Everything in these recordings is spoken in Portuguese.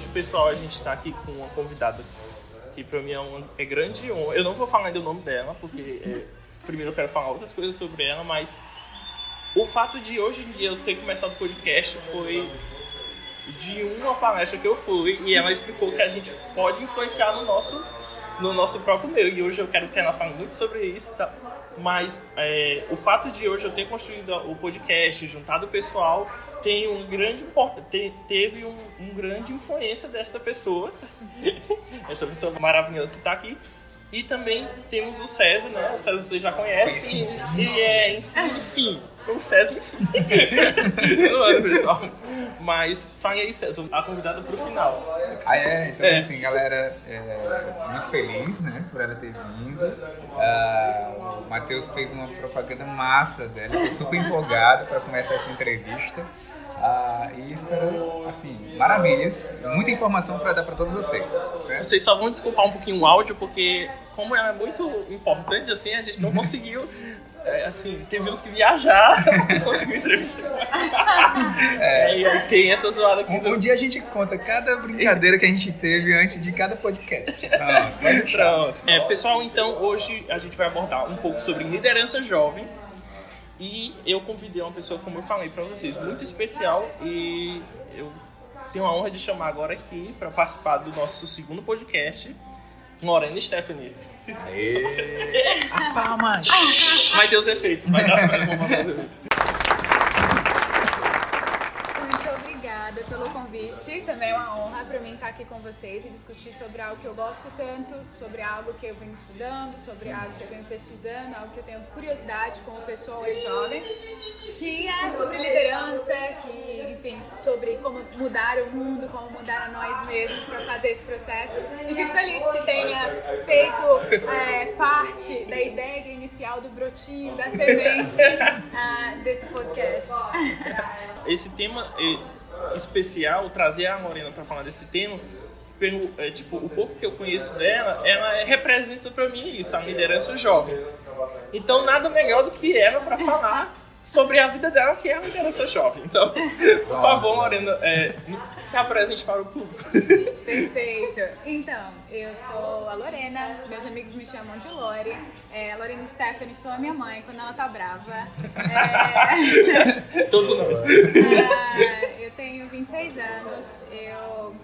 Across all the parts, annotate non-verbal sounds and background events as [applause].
hoje, pessoal, a gente está aqui com uma convidada que para mim é, uma, é grande honra. Eu não vou falar ainda o nome dela, porque é, primeiro eu quero falar outras coisas sobre ela, mas o fato de hoje em dia eu ter começado o podcast foi de uma palestra que eu fui e ela explicou que a gente pode influenciar no nosso, no nosso próprio meio. E hoje eu quero que ela fale muito sobre isso, tá? mas é, o fato de hoje eu ter construído o podcast, juntado o pessoal, tem um grande te, teve um, um, grande influência desta pessoa, [laughs] esta pessoa maravilhosa que está aqui. E também temos o César, né? O César você já conhece. E é, enfim, o César, enfim. [laughs] Zoando, pessoal. Mas fale aí, César, a convidada pro final. Ah, é? Então, é. assim, galera, é, muito feliz, né, por ela ter vindo. Uh, o Matheus fez uma propaganda massa dela, tô super empolgado para começar essa entrevista. Ah, e espero, assim, maravilhas, muita informação para dar para todos vocês. Certo? Vocês só vão desculpar um pouquinho o áudio, porque como ela é muito importante, assim, a gente não conseguiu, é, assim, tivemos que viajar [laughs] para conseguir entrevista. [laughs] É, e aí tem essa zoada aqui. Um, do... um, dia a gente conta cada brincadeira que a gente teve antes de cada podcast. [laughs] Pronto, Pronto. É, pessoal, então, hoje a gente vai abordar um pouco sobre liderança jovem e eu convidei uma pessoa, como eu falei para vocês, muito especial e eu tenho a honra de chamar agora aqui para participar do nosso segundo podcast, Lorena Stephanie. Aê. As palmas! Vai ter os efeitos, vai dar, vai dar os efeitos. obrigada pelo convite. Também é uma honra para mim estar aqui com vocês e discutir sobre algo que eu gosto tanto, sobre algo que eu venho estudando, sobre algo que eu venho pesquisando, algo que eu tenho curiosidade como pessoa e jovem, que é sobre liderança, que, enfim, sobre como mudar o mundo, como mudar a nós mesmos para fazer esse processo. E fico feliz que tenha feito é, parte da ideia inicial do brotinho, da semente uh, [laughs] desse podcast. Esse tema especial trazer a Morena para falar desse tema, pelo, é, tipo, o pouco que eu conheço dela, ela representa para mim isso, a liderança jovem. Então, nada melhor do que ela para falar sobre a vida dela, que é a liderança jovem. Então, [laughs] por favor, Lorena, é, se apresente para o público. [laughs] Perfeito. Então, eu sou a Lorena, meus amigos me chamam de Lore. É, a Lorena Stephanie sou a minha mãe quando ela tá brava. É... [laughs] Todos nós. É, eu tenho 26 anos, eu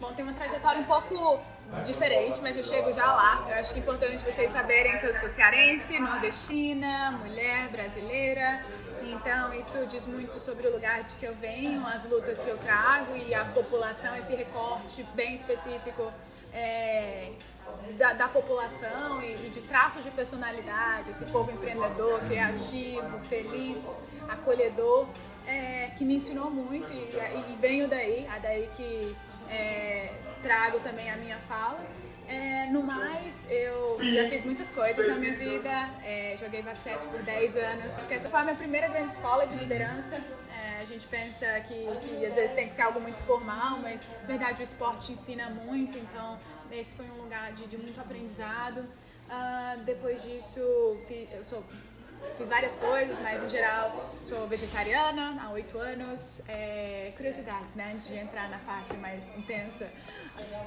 bom, tenho uma trajetória um pouco diferente, mas eu chego já lá. Eu acho que é importante vocês saberem que eu sou cearense, nordestina, mulher brasileira. Então, isso diz muito sobre o lugar de que eu venho, as lutas que eu trago e a população, esse recorte bem específico é, da, da, população e, e, de traços de personalidade, esse povo empreendedor, criativo, feliz, acolhedor, é, que me ensinou muito e, e, venho daí, a daí que é, trago também a minha fala. É, no mais, eu já fiz muitas coisas na minha vida. É, joguei basquete por 10 anos. Acho que essa foi a minha primeira grande escola de liderança. É, a gente pensa que, que às vezes tem que ser algo muito formal, mas na verdade o esporte ensina muito. Então, esse foi um lugar de, de muito aprendizado. Uh, depois disso, eu sou fiz várias coisas, mas em geral sou vegetariana há oito anos. É, curiosidades, né? Antes de entrar na parte mais intensa.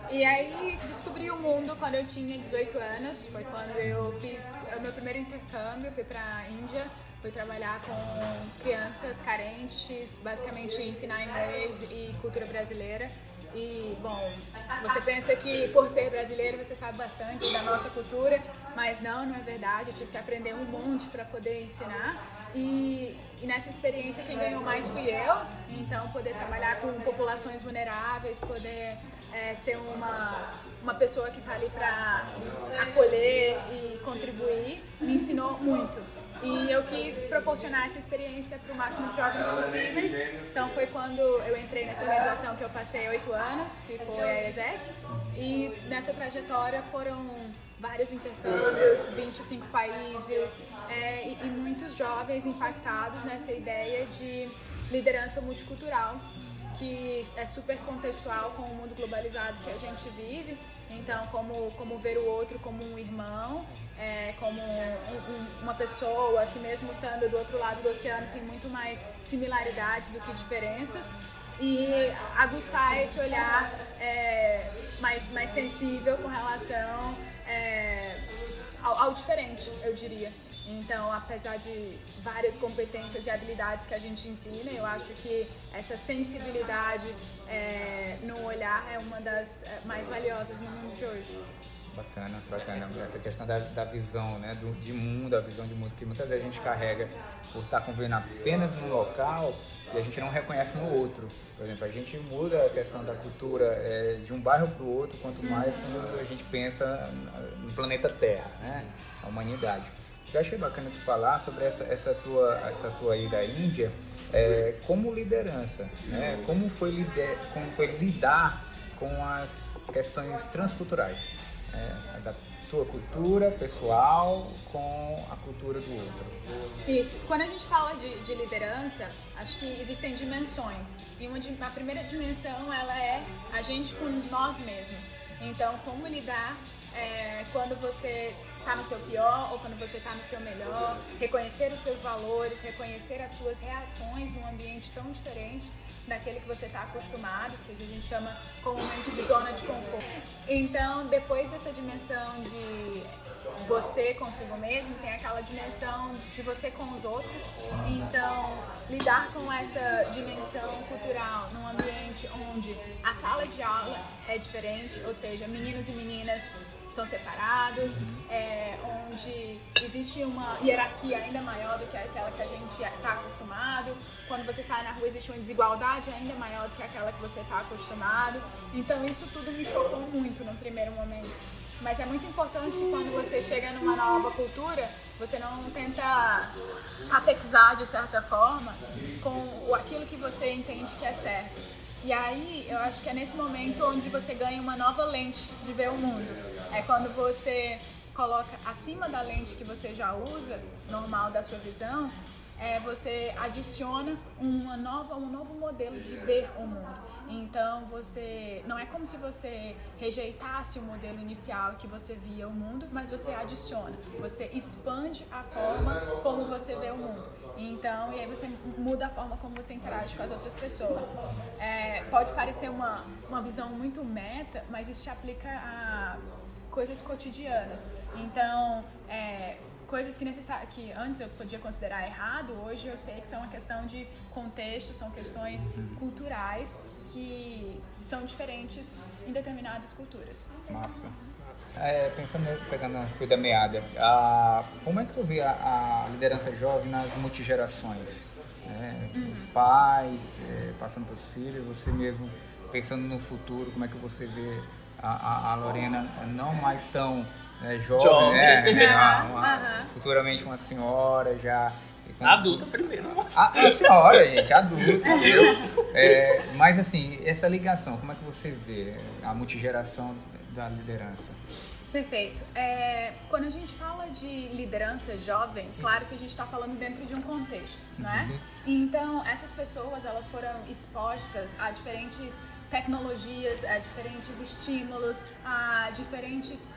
E aí descobri o mundo quando eu tinha 18 anos. Foi quando eu fiz o meu primeiro intercâmbio, fui para a Índia. Fui trabalhar com crianças carentes, basicamente ensinar inglês e cultura brasileira. E, bom, você pensa que por ser brasileiro você sabe bastante da nossa cultura, mas não, não é verdade. Eu tive que aprender um monte para poder ensinar. E, e, nessa experiência quem ganhou mais fui eu. Então, poder trabalhar com populações vulneráveis, poder é, ser uma, uma pessoa que está ali para acolher e contribuir, me ensinou muito. E eu quis proporcionar essa experiência para o máximo de jovens possíveis. Então foi quando eu entrei nessa organização que eu passei oito anos, que foi a ESEC. E nessa trajetória foram vários intercâmbios, 25 países é, e, e muitos jovens impactados nessa ideia de liderança multicultural, que é super contextual com o mundo globalizado que a gente vive. Então, como, como ver o outro como um irmão é, como um, uma pessoa que mesmo estando do outro lado do oceano tem muito mais similaridades do que diferenças. e aguçar esse olhar é, mais, mais sensível com relação é, ao, ao diferente, eu diria. Então, apesar de várias competências e habilidades que a gente ensina, eu acho que essa sensibilidade é, no olhar é uma das é, mais valiosas no mundo de hoje. Bacana, bacana. Essa questão da, da visão, né, do, de mundo, a visão de mundo que muitas vezes a gente carrega por estar convivendo apenas no local e a gente não reconhece no outro. Por exemplo, a gente muda a questão da cultura é, de um bairro para o outro, quanto mais quando a gente pensa no planeta Terra, né, a humanidade. Eu achei bacana tu falar sobre essa, essa, tua, essa tua ida à Índia é, como liderança, né? como, foi lider, como foi lidar com as questões transculturais, é, da tua cultura pessoal com a cultura do outro. Isso. Quando a gente fala de, de liderança, acho que existem dimensões. E uma, a primeira dimensão ela é a gente com nós mesmos. Então, como lidar é, quando você está no seu pior ou quando você está no seu melhor, reconhecer os seus valores, reconhecer as suas reações num ambiente tão diferente daquele que você está acostumado, que a gente chama comumente de zona de conforto. Então, depois dessa dimensão de você consigo mesmo, tem aquela dimensão de você com os outros. Então, lidar com essa dimensão cultural num ambiente onde a sala de aula é diferente, ou seja, meninos e meninas são separados, é, onde existe uma hierarquia ainda maior do que aquela que a gente está acostumado. Quando você sai na rua existe uma desigualdade ainda maior do que aquela que você está acostumado. Então isso tudo me chocou muito no primeiro momento. Mas é muito importante que quando você chega numa nova cultura, você não tenta catequizar de certa forma com aquilo que você entende que é certo e aí, eu acho que é nesse momento onde você ganha uma nova lente de ver o mundo. É quando você coloca acima da lente que você já usa, normal da sua visão, é, você adiciona uma nova, um novo modelo de ver o mundo. Então você não é como se você rejeitasse o modelo inicial que você via o mundo, mas você adiciona, você expande a forma como você vê o mundo. Então, e aí você muda a forma como você interage com as outras pessoas. É, pode parecer uma, uma visão muito meta, mas isso se aplica a coisas cotidianas. Então, é, coisas que, necessar, que antes eu podia considerar errado, hoje eu sei que são uma questão de contexto, são questões culturais que são diferentes em determinadas culturas. Massa. É, pensando, pegando a fio da meada, a, como é que tu vê a, a liderança jovem nas multigerações? É, os pais, é, passando para os filhos, você mesmo pensando no futuro, como é que você vê a, a, Lorena não mais tão é, jovem, jovem. Né? [laughs] né? Uma, uma, futuramente uma senhora já Adulta primeiro. A, a senhora, gente, adulta. [laughs] É, mas assim, essa ligação, como é que você vê a multigeração da liderança? Perfeito. É, quando a gente fala de liderança jovem, claro que a gente está falando dentro de um contexto, não é? Uhum. Então, essas pessoas, elas foram expostas a diferentes tecnologias, a diferentes estímulos, a diferentes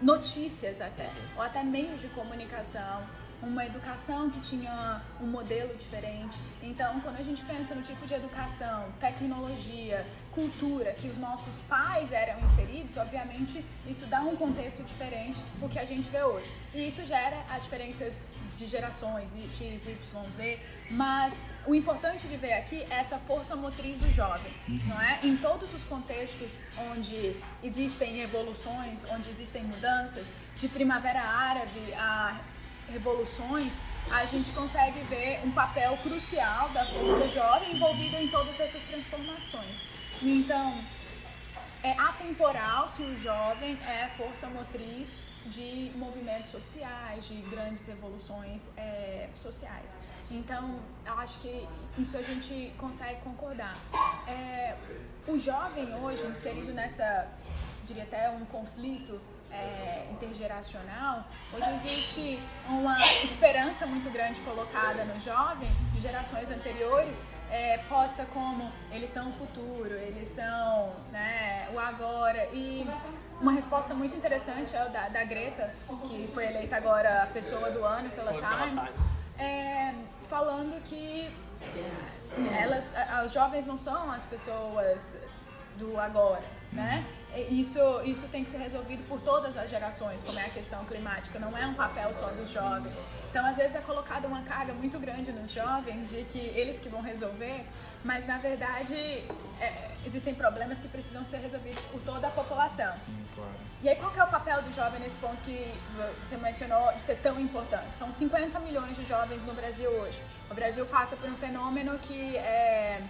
notícias até, ou até meios de comunicação, uma educação que tinha um modelo diferente. Então, quando a gente pensa no tipo de educação, tecnologia, cultura que os nossos pais eram inseridos, obviamente isso dá um contexto diferente do que a gente vê hoje. E isso gera as diferenças de gerações, X, Y, Z, mas o importante de ver aqui é essa força motriz do jovem, uhum. não é? Em todos os contextos onde existem evoluções, onde existem mudanças, de primavera árabe a revoluções, a gente consegue ver um papel crucial da força jovem envolvida em todas essas transformações. Então, é atemporal que o jovem é força motriz de movimentos sociais, de grandes revoluções é, sociais. Então, acho que isso a gente consegue concordar. É, o jovem hoje, inserido nessa, diria até um conflito é, intergeracional, hoje existe uma esperança muito grande colocada no jovem de gerações anteriores, é, posta como eles são o futuro, eles são né, o agora. E uma resposta muito interessante é da, da Greta, que foi eleita agora a pessoa do ano pela Times, é, falando que elas, os jovens não são as pessoas do agora, né? Isso, isso tem que ser resolvido por todas as gerações, como é a questão climática, não é um papel só dos jovens. Então, às vezes é colocada uma carga muito grande nos jovens de que eles que vão resolver, mas na verdade é, existem problemas que precisam ser resolvidos por toda a população. Hum, claro. E aí qual é o papel do jovem nesse ponto que você mencionou de ser tão importante? São 50 milhões de jovens no Brasil hoje. O Brasil passa por um fenômeno que é,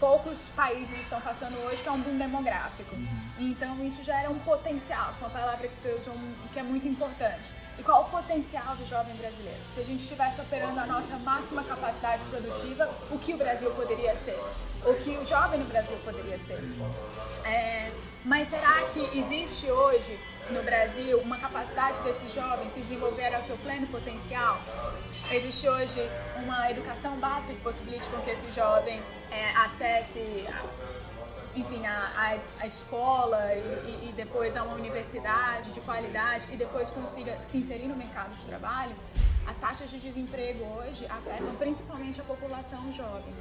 poucos países estão passando hoje, que é um boom demográfico. Uhum. Então isso gera um potencial, é uma palavra que você usa que é muito importante. E qual o potencial do jovem brasileiro? Se a gente estivesse operando a nossa máxima capacidade produtiva, o que o Brasil poderia ser? O que o jovem no Brasil poderia ser? É, mas será que existe hoje no Brasil uma capacidade desse jovem se desenvolver ao seu pleno potencial? Existe hoje uma educação básica que possibilite com que esse jovem é, acesse enfim, a, a, a escola e, e, depois a uma universidade de qualidade e depois consiga se inserir no mercado de trabalho, as taxas de desemprego hoje afetam principalmente a população jovem.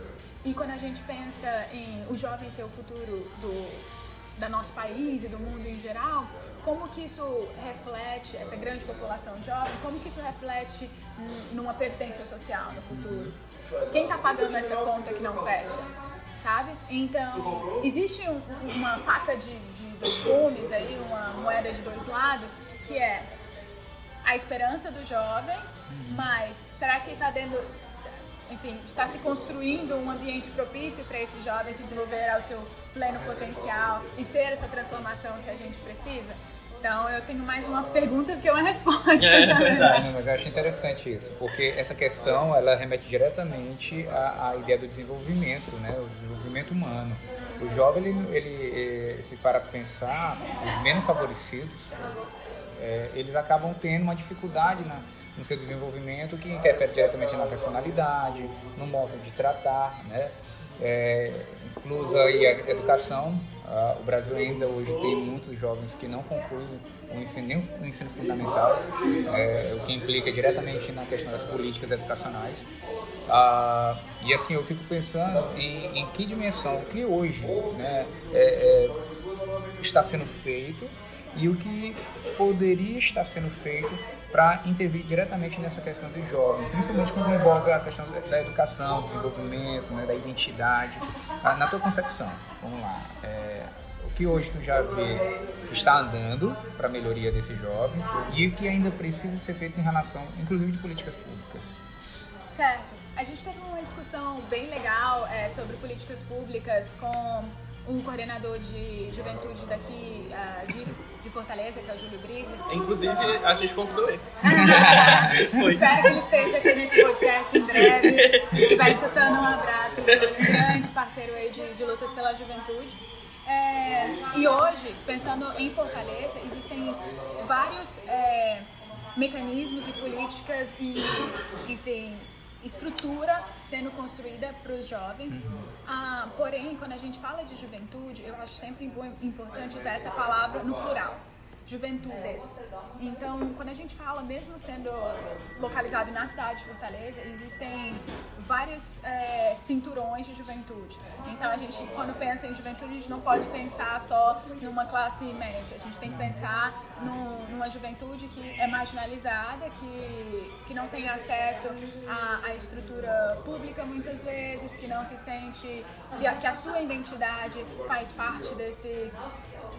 E quando a gente pensa em o jovem ser o futuro do, da nosso país e do mundo em geral, como que isso reflete, essa grande população jovem, como que isso reflete numa previdência social no futuro? Quem está pagando essa conta que não fecha? Sabe? Então, existe um, uma faca de, de dois gumes aí, uma moeda de dois lados, que é a esperança do jovem, uhum. mas será que está dentro, enfim, está se construindo um ambiente propício para esse jovem se desenvolver ao seu pleno potencial e ser essa transformação que a gente precisa? Então eu tenho mais uma pergunta do que uma resposta. É, é verdade. Não, mas eu acho interessante isso, porque essa questão ela remete diretamente à, à, ideia do desenvolvimento, né? O desenvolvimento humano. O jovem ele, ele eh, se para pensar, os menos favorecidos, é, eles acabam tendo uma dificuldade na, no seu desenvolvimento que interfere diretamente na personalidade, no modo de tratar, né? É, inclusa aí a educação o Brasil ainda hoje tem muitos jovens que não concluem o ensino, o ensino fundamental, é, o que implica diretamente na questão das políticas educacionais. Uh, e assim, eu fico pensando em, em que dimensão, que hoje né, é, é, está sendo feito e o que poderia estar sendo feito para intervir diretamente nessa questão do jovem, principalmente quando envolve a questão da educação, do desenvolvimento, né, da identidade. Na tua concepção, vamos lá, é, o que hoje tu já vê que está andando para a melhoria desse jovem e o que ainda precisa ser feito em relação, inclusive, de políticas públicas? Certo. A gente teve uma discussão bem legal é, sobre políticas públicas com um coordenador de juventude daqui uh, de, de, Fortaleza, que é o Júlio Brise. Inclusive, a gente convidou ele. [laughs] Espero que ele esteja aqui nesse podcast em breve. Se estiver escutando, um abraço. Ele é um grande parceiro aí de, de lutas pela juventude. É, e hoje, pensando em Fortaleza, existem vários é, mecanismos e políticas e, enfim, estrutura sendo construída para os jovens. Uhum. Ah, porém, quando a gente fala de juventude, eu acho sempre importante usar essa palavra no plural juventudes. Então, quando a gente fala, mesmo sendo localizado na cidade de Fortaleza, existem vários é, cinturões de juventude. Então, a gente, quando pensa em juventude, a gente não pode pensar só numa classe média. A gente tem que pensar numa juventude que é marginalizada, que, que não tem acesso à, à estrutura pública muitas vezes, que não se sente que a, que a sua identidade faz parte desses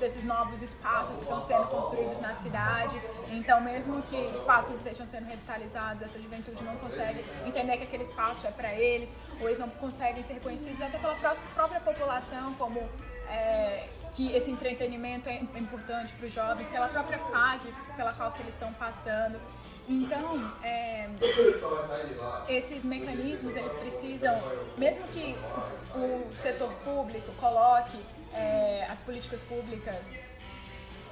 desses novos espaços que estão sendo construídos na cidade. Então, mesmo que espaços estejam sendo revitalizados, essa juventude não consegue entender que aquele espaço é para eles, ou eles não conseguem ser reconhecidos até pela própria população como é, que esse entretenimento é importante para os jovens, pela própria fase pela qual que eles estão passando. Então, é, esses mecanismos, eles precisam, mesmo que o setor público coloque é, as políticas públicas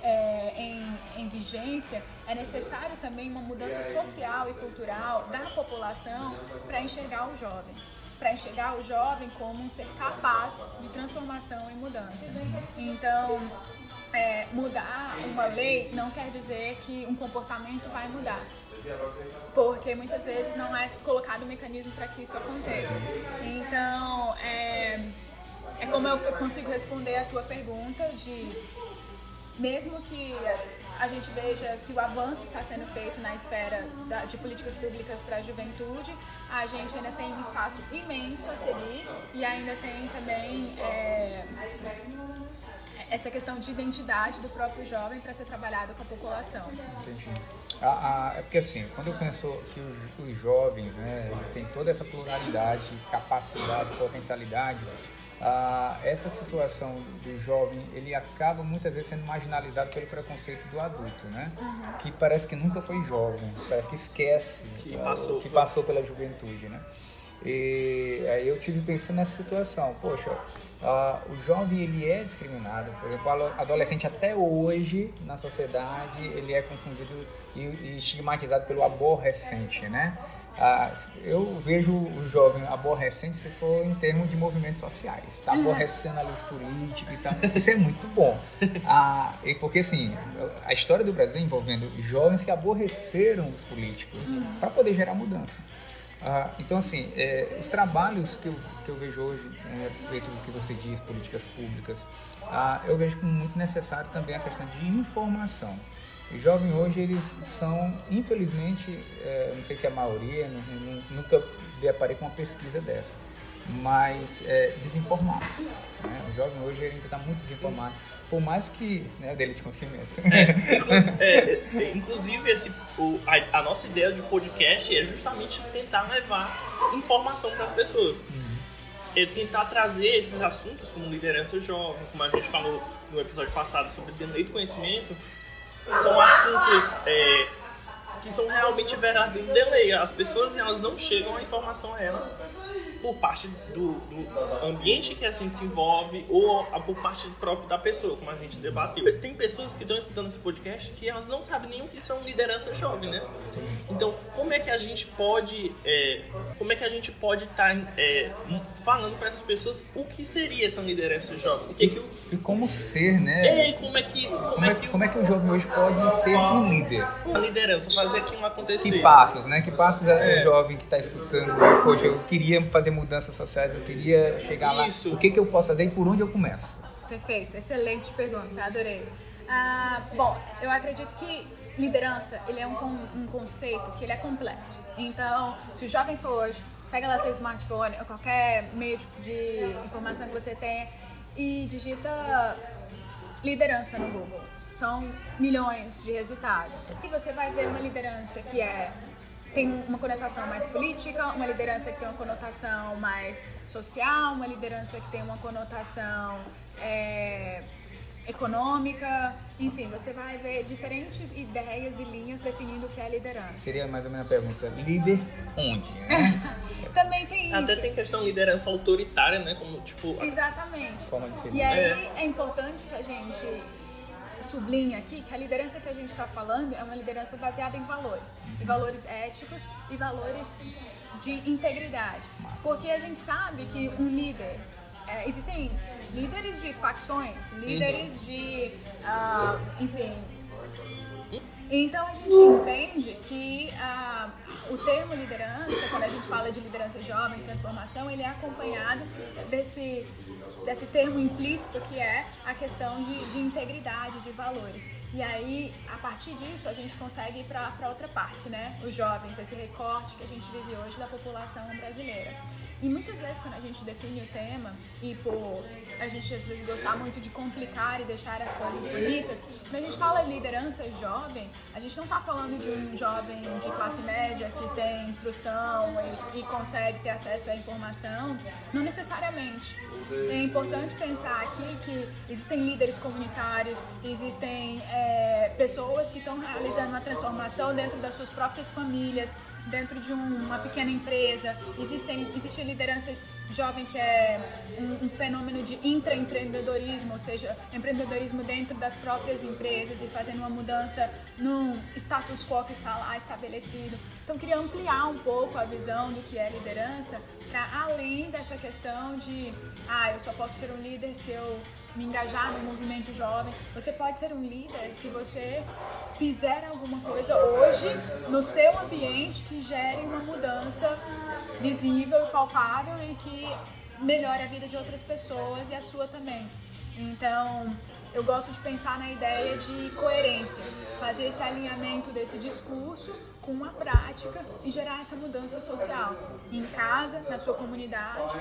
é, em, em, vigência, é necessário também uma mudança social e cultural da população para enxergar o jovem. Para enxergar o jovem como um ser capaz de transformação e mudança. Então, é, mudar uma lei não quer dizer que um comportamento vai mudar. Porque muitas vezes não é colocado um mecanismo para que isso aconteça. Então, é, é como eu consigo responder a tua pergunta de mesmo que a gente veja que o avanço está sendo feito na esfera da, de políticas públicas para a juventude, a gente ainda tem um espaço imenso a seguir e ainda tem também é, essa questão de identidade do próprio jovem para ser trabalhado com a população. Entendi. Ah, ah, é porque assim, quando eu penso que os, os jovens, né, têm toda essa pluralidade, capacidade, potencialidade, ah, essa situação do jovem ele acaba muitas vezes sendo marginalizado pelo preconceito do adulto, né? Uhum. Que parece que nunca foi jovem, parece que esquece que, uh, passou, que passou pela juventude, né? E aí eu tive pensando nessa situação, poxa, uh, o jovem ele é discriminado, por exemplo, o adolescente até hoje na sociedade ele é confundido e, e estigmatizado pelo aborrecente, né? Ah, eu vejo o jovem aborrecente se for em termos de movimentos sociais. Está aborrecendo a luz política e tal. Isso é muito bom. Ah, porque, assim, a história do Brasil envolvendo jovens que aborreceram os políticos uhum. para poder gerar mudança. Ah, então, assim, é, os trabalhos que eu, que eu vejo hoje né, a respeito do que você diz, políticas públicas, ah, eu vejo como muito necessário também a questão de informação. Os jovens hoje, eles são, infelizmente, é, não sei se é a maioria, nunca deparei com uma pesquisa dessa, mas é, desinformados. Né? O jovem hoje ele ainda está muito desinformado, por mais que né, dele de conhecimento. [laughs] É, é, inclusive, esse, o, a, a, nossa ideia de podcast é justamente tentar levar informação para as pessoas. Uhum. É tentar trazer esses assuntos como liderança jovem, como a gente falou no episódio passado sobre delay do conhecimento, são assuntos é, que são realmente verdadeiros delay. As pessoas elas não chegam a informação a ela por parte do, do, ambiente que a gente se envolve ou por parte própria da pessoa, como a gente debateu. Tem pessoas que estão escutando esse podcast que elas não sabem nem o que são liderança jovem, né? Então, como é que a gente pode, é, como é que a gente pode estar tá, é, falando para essas pessoas o que seria essa liderança jovem? O que, e, que o... e como ser, né? É, e como é que como, como é, que, como é que o jovem hoje pode ser um líder? Uma liderança, fazer aquilo acontecer. Que passos, né? Que passos é, é. o jovem que está escutando hoje? Poxa, eu queria fazer fazer mudanças sociais, eu queria chegar Isso. lá. O que, que eu posso fazer e por onde eu começo? Perfeito, excelente pergunta, adorei. Ah, bom, eu acredito que liderança ele é um, um conceito que ele é complexo. Então, se o jovem for hoje, pega lá seu smartphone ou qualquer meio de informação que você tenha e digita liderança no Google. São milhões de resultados. E você vai ver uma liderança que é tem uma conotação mais política, uma liderança que tem uma conotação mais social, uma liderança que tem uma conotação é, econômica, enfim, você vai ver diferentes ideias e linhas definindo o que é liderança. Seria mais ou menos a pergunta, líder onde, né? [laughs] Também tem isso. Até tem questão de liderança autoritária, né? Como, tipo... Exatamente. Forma de ser e aí é. é importante que a gente sublinha aqui que a liderança que a gente está falando é uma liderança baseada em valores, em valores éticos e valores de integridade, porque a gente sabe que um líder é, existem líderes de facções, líderes de, uh, enfim, então a gente entende que uh, o termo liderança, quando a gente fala de liderança jovem, transformação, ele é acompanhado desse desse termo implícito que é a questão de, de integridade, de valores. E aí, a partir disso, a gente consegue ir para outra parte, né? Os jovens, esse recorte que a gente vive hoje da população brasileira. E muitas vezes quando a gente define o tema, e por a gente às vezes gostar muito de complicar e deixar as coisas bonitas, quando a gente fala liderança jovem, a gente não está falando de um jovem de classe média que tem instrução e, e consegue ter acesso à informação, não necessariamente. É importante pensar aqui que existem líderes comunitários, existem é, pessoas que estão realizando uma transformação dentro das suas próprias famílias, dentro de uma pequena empresa, existem, existe liderança jovem que é um, um fenômeno de intraempreendedorismo, ou seja, empreendedorismo dentro das próprias empresas e fazendo uma mudança no status quo que está lá estabelecido. Então, queria ampliar um pouco a visão do que é liderança para além dessa questão de, ah, eu só posso ser um líder se eu me engajar no movimento jovem. Você pode ser um líder se você fizer alguma coisa hoje no seu ambiente que gere uma mudança visível palpável e que melhore a vida de outras pessoas e a sua também. Então, eu gosto de pensar na ideia de coerência, fazer esse alinhamento desse discurso com a prática e gerar essa mudança social em casa, na sua comunidade,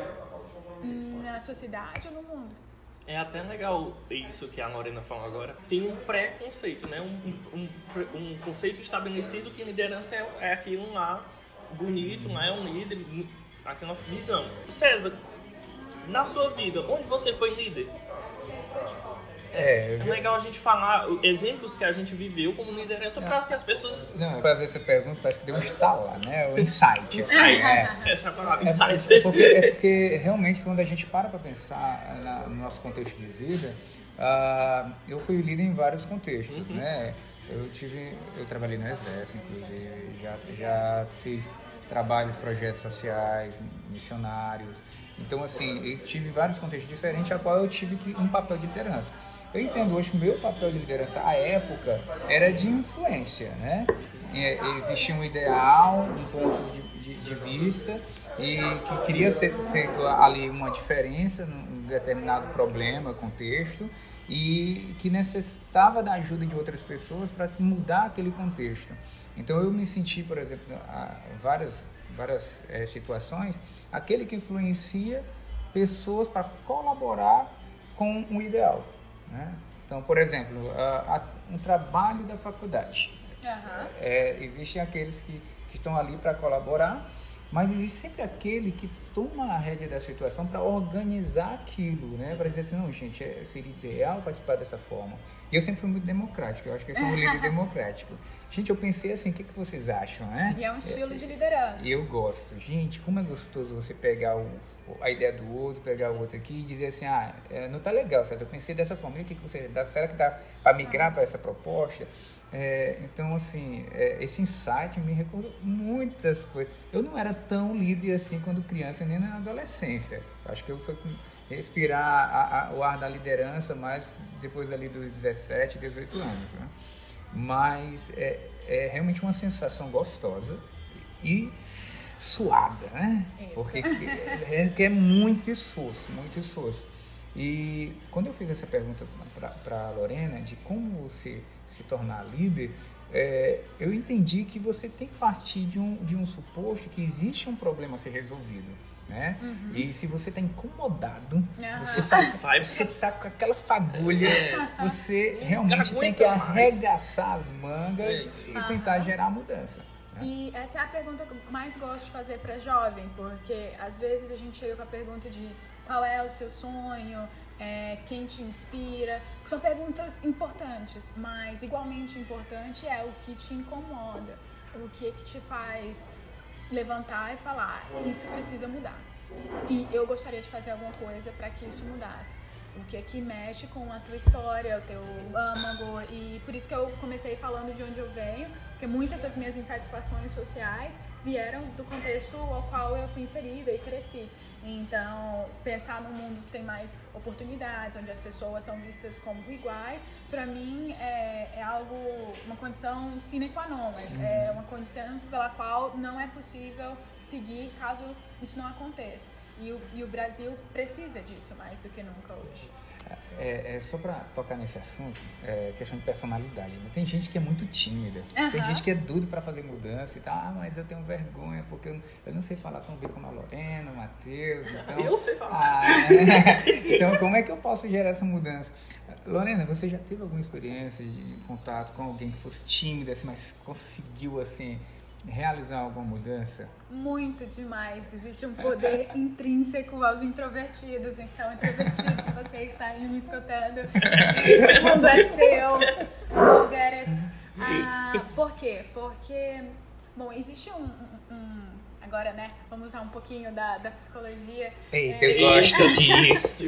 na sua cidade ou no mundo. É até legal isso que a Lorena falou agora. Tem um pré-conceito, né? Um, um, um, conceito estabelecido que liderança é, é aquilo lá bonito, lá é um líder, aquela visão. César, na sua vida, onde você foi líder? É, é legal a gente falar exemplos que a gente viveu como liderança para que as pessoas. Não, para fazer essa pergunta parece que deu um estalar, né? O insight. insight. É. [laughs] Essa é a palavra, é insight. É porque, é porque realmente quando a gente para para pensar na, no nosso contexto de vida, uh, eu fui líder em vários contextos, uhum. né? Eu tive, eu trabalhei no exército, inclusive, já, já fiz trabalhos, projetos sociais, missionários. Então, assim, eu tive vários contextos diferentes, a qual eu tive que, um papel de liderança. Eu entendo hoje que o meu papel de liderança à época era de influência, né? Existia um ideal, um ponto de, de, de vista e que queria ser feito ali uma diferença num determinado problema, contexto e que necessitava da ajuda de outras pessoas para mudar aquele contexto. Então eu me senti, por exemplo, em várias várias é, situações, aquele que influencia pessoas para colaborar com o ideal. Né? Então, por exemplo, um trabalho da faculdade. Uhum. É, existem aqueles que, que estão ali para colaborar, mas existe sempre aquele que toma a rédea da situação para organizar aquilo, né? Para dizer assim, não, gente, é, seria ideal participar dessa forma. E eu sempre fui muito democrático, eu acho que eu sou um [laughs] líder democrático. Gente, eu pensei assim, o que, que vocês acham, né? E é um estilo é, de liderança. Eu gosto. Gente, como é gostoso você pegar o, a ideia do outro, pegar o outro aqui e dizer assim, ah, é, não tá legal, César, eu pensei dessa forma, e o que, que você dá? Será que dá para migrar para essa proposta? É, então, assim, é, esse insight me recordou muitas coisas. Eu não era tão líder assim quando criança, nem na adolescência. Eu acho que eu fui respirar a, a, o ar da liderança mais depois ali dos 17, 18 anos. Né? Mas é, é realmente uma sensação gostosa e suada, né? Isso. Porque é, é muito esforço, muito esforço. E quando eu fiz essa pergunta para a Lorena de como você se tornar líder, é, eu entendi que você tem que partir de um, de um suposto que existe um problema a ser resolvido. Né? Uhum. E se você está incomodado, uhum. você [laughs] está tá com aquela fagulha, é. você realmente tem que arregaçar as mangas é e tentar gerar mudança. Né? E essa é a pergunta que eu mais gosto de fazer para jovem, porque às vezes a gente chega com a pergunta de qual é o seu sonho, é, quem te inspira, que são perguntas importantes, mas igualmente importante é o que te incomoda, o que é que te faz levantar e falar, isso precisa mudar. E eu gostaria de fazer alguma coisa para que isso mudasse. O que é que mexe com a tua história, o teu âmago, e por isso que eu comecei falando de onde eu venho, porque muitas das minhas insatisfações sociais vieram do contexto ao qual eu fui inserida e cresci. Então, pensar num mundo que tem mais oportunidades, onde as pessoas são vistas como iguais, para mim é, é, algo, uma condição sine qua non, é, uhum. é uma condição pela qual não é possível seguir caso isso não aconteça. E o, e o Brasil precisa disso mais do que nunca hoje. É, é, só para tocar nesse assunto, é questão de personalidade. Né? Tem gente que é muito tímida, uhum. tem gente que é duro para fazer mudança e tal. Ah, mas eu tenho vergonha porque eu, eu não sei falar tão bem como a Lorena, o Matheus. [laughs] Então, eu sei falar. Ah, [laughs] então, como é que eu posso gerar essa mudança? Lorena, você já teve alguma experiência de contato com alguém que fosse tímida, assim, mas conseguiu assim realizar alguma mudança? Muito demais. Existe um poder [laughs] intrínseco aos introvertidos. Então, introvertidos, se você está aí me escutando, [laughs] este mundo é seu. Go get it. Ah, por quê? Porque, bom, existe um, um, agora, né, vamos usar um pouquinho da, da psicologia. Eita, É, eu gosto Eita. disso.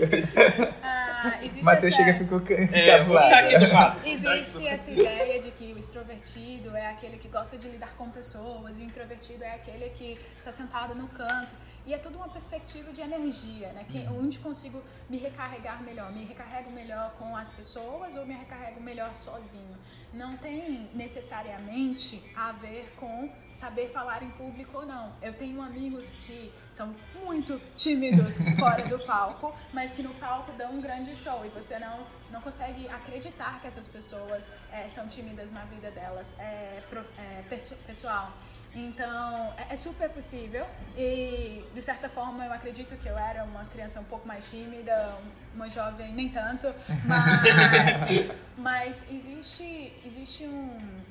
ah, existe Matheus essa- chega e ficou É, vou ficar aqui do lado. Existe essa ideia de que o extrovertido é aquele que gosta de lidar com pessoas e o introvertido é aquele que está sentado no canto. E é tudo uma perspectiva de energia, né? Que, onde consigo me recarregar melhor? Me recarrego melhor com as pessoas ou me recarrego melhor sozinho? Não tem necessariamente a ver com saber falar em público ou não. Eu tenho amigos que são muito tímidos [laughs] fora do palco, mas que no palco dão um grande show e você não, não consegue acreditar que essas pessoas eh, são tímidas na vida delas, é, é, pesso- pessoal. Então, é, é super possível. E, de certa forma, eu acredito que eu era uma criança um pouco mais tímida, uma jovem nem tanto, mas, [laughs] mas existe, existe um...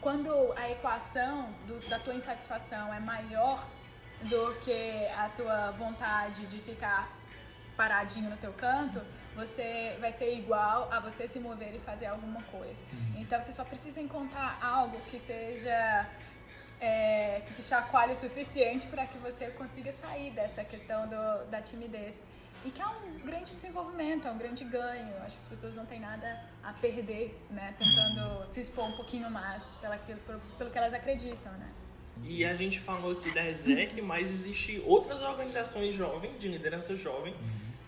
Quando a equação do- da tua insatisfação é maior do que a tua vontade de ficar paradinho no teu canto, você vai ser igual a você se mover e fazer alguma coisa. Então você só precisa encontrar algo que seja é, que te chacoalhe o suficiente para que você consiga sair dessa questão do, da timidez. E que é um grande desenvolvimento, é um grande ganho. Acho que as pessoas não têm nada a perder, né? Tentando se expor um pouquinho mais pelo, pelo, pelo que elas acreditam, né? E a gente falou aqui da ESEC, mas existe outras organizações jovens, de liderança jovem,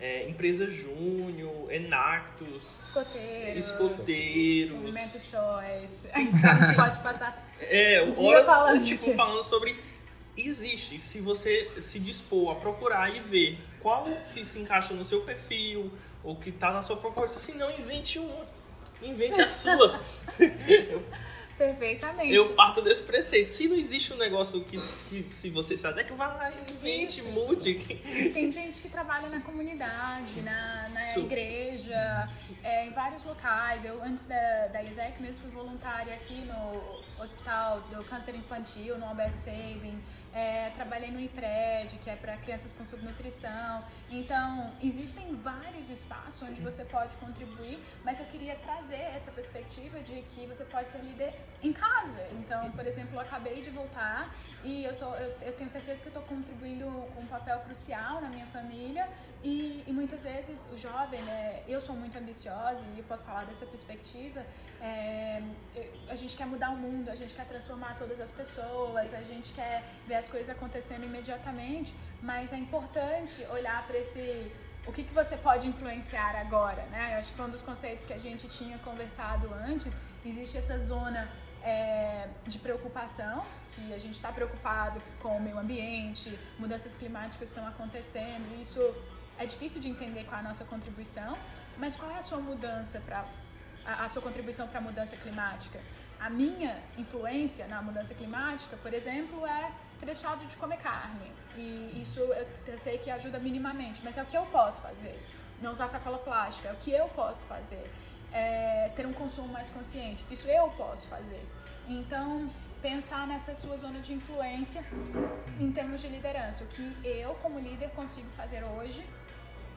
é, Empresa Júnior, Enactus, Escoteiros. Escoteiros. Movimento Choice. Então [laughs] a gente pode passar É, horas falando tipo, falando sobre. Existe, se você se dispor a procurar e ver qual que se encaixa no seu perfil, ou que tá na sua proposta, se não, invente uma. Invente a sua. [laughs] perfeitamente. Eu parto desse preceito. Se não existe um negócio que, que se você se adequa, vá lá e invente, Isso. mude. Tem gente que trabalha na comunidade, na, na igreja, é, em vários locais. Eu, antes da, da ISEC, mesmo fui voluntária aqui no Hospital do Câncer Infantil, no Albert Sabin. É, trabalhei no IPRED, que é para crianças com subnutrição. Então, existem vários espaços onde você pode contribuir, mas eu queria trazer essa perspectiva de que você pode ser líder em casa. Então, por exemplo, eu acabei de voltar e eu, tô, eu, eu tenho certeza que eu estou contribuindo com um papel crucial na minha família e, e muitas vezes o jovem, né, eu sou muito ambiciosa e eu posso falar dessa perspectiva, é, a gente quer mudar o mundo, a gente quer transformar todas as pessoas, a gente quer ver as coisas acontecendo imediatamente, mas é importante olhar para esse o que, que você pode influenciar agora, né? Eu acho que um dos conceitos que a gente tinha conversado antes. Existe essa zona é, de preocupação, que a gente está preocupado com o meio ambiente, mudanças climáticas estão acontecendo, isso é difícil de entender qual é a nossa contribuição, mas qual é a sua mudança para a, sua contribuição para a mudança climática? A minha influência na mudança climática, por exemplo, é ter deixado de comer carne. E isso eu, eu sei que ajuda minimamente, mas é o que eu posso fazer. Não usar sacola plástica, é o que eu posso fazer. É, ter um consumo mais consciente, isso eu posso fazer. Então, pensar nessa sua zona de influência em termos de liderança. O que eu, como líder, consigo fazer hoje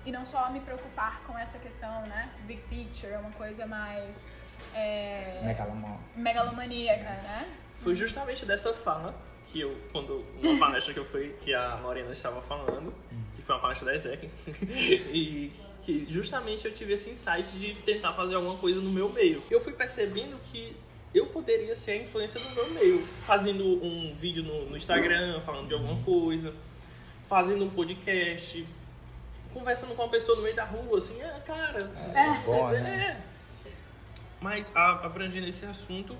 e não só me preocupar com essa questão, né? Big picture, é uma coisa mais é, Megalomão. megalomaníaca, né? Foi justamente dessa fala que eu, quando uma [laughs] palestra que eu fui, que a Lorena estava falando, que foi uma palestra da ESEC, [laughs] e que justamente eu tive esse insight de tentar fazer alguma coisa no meu meio. Eu fui percebendo que eu poderia ser a influência do meu meio, fazendo um vídeo no, no Instagram, falando de alguma coisa, fazendo um podcast, conversando com uma pessoa no meio da rua, assim, ah, cara, É, bom, né? é. Mas a- abrangendo esse assunto,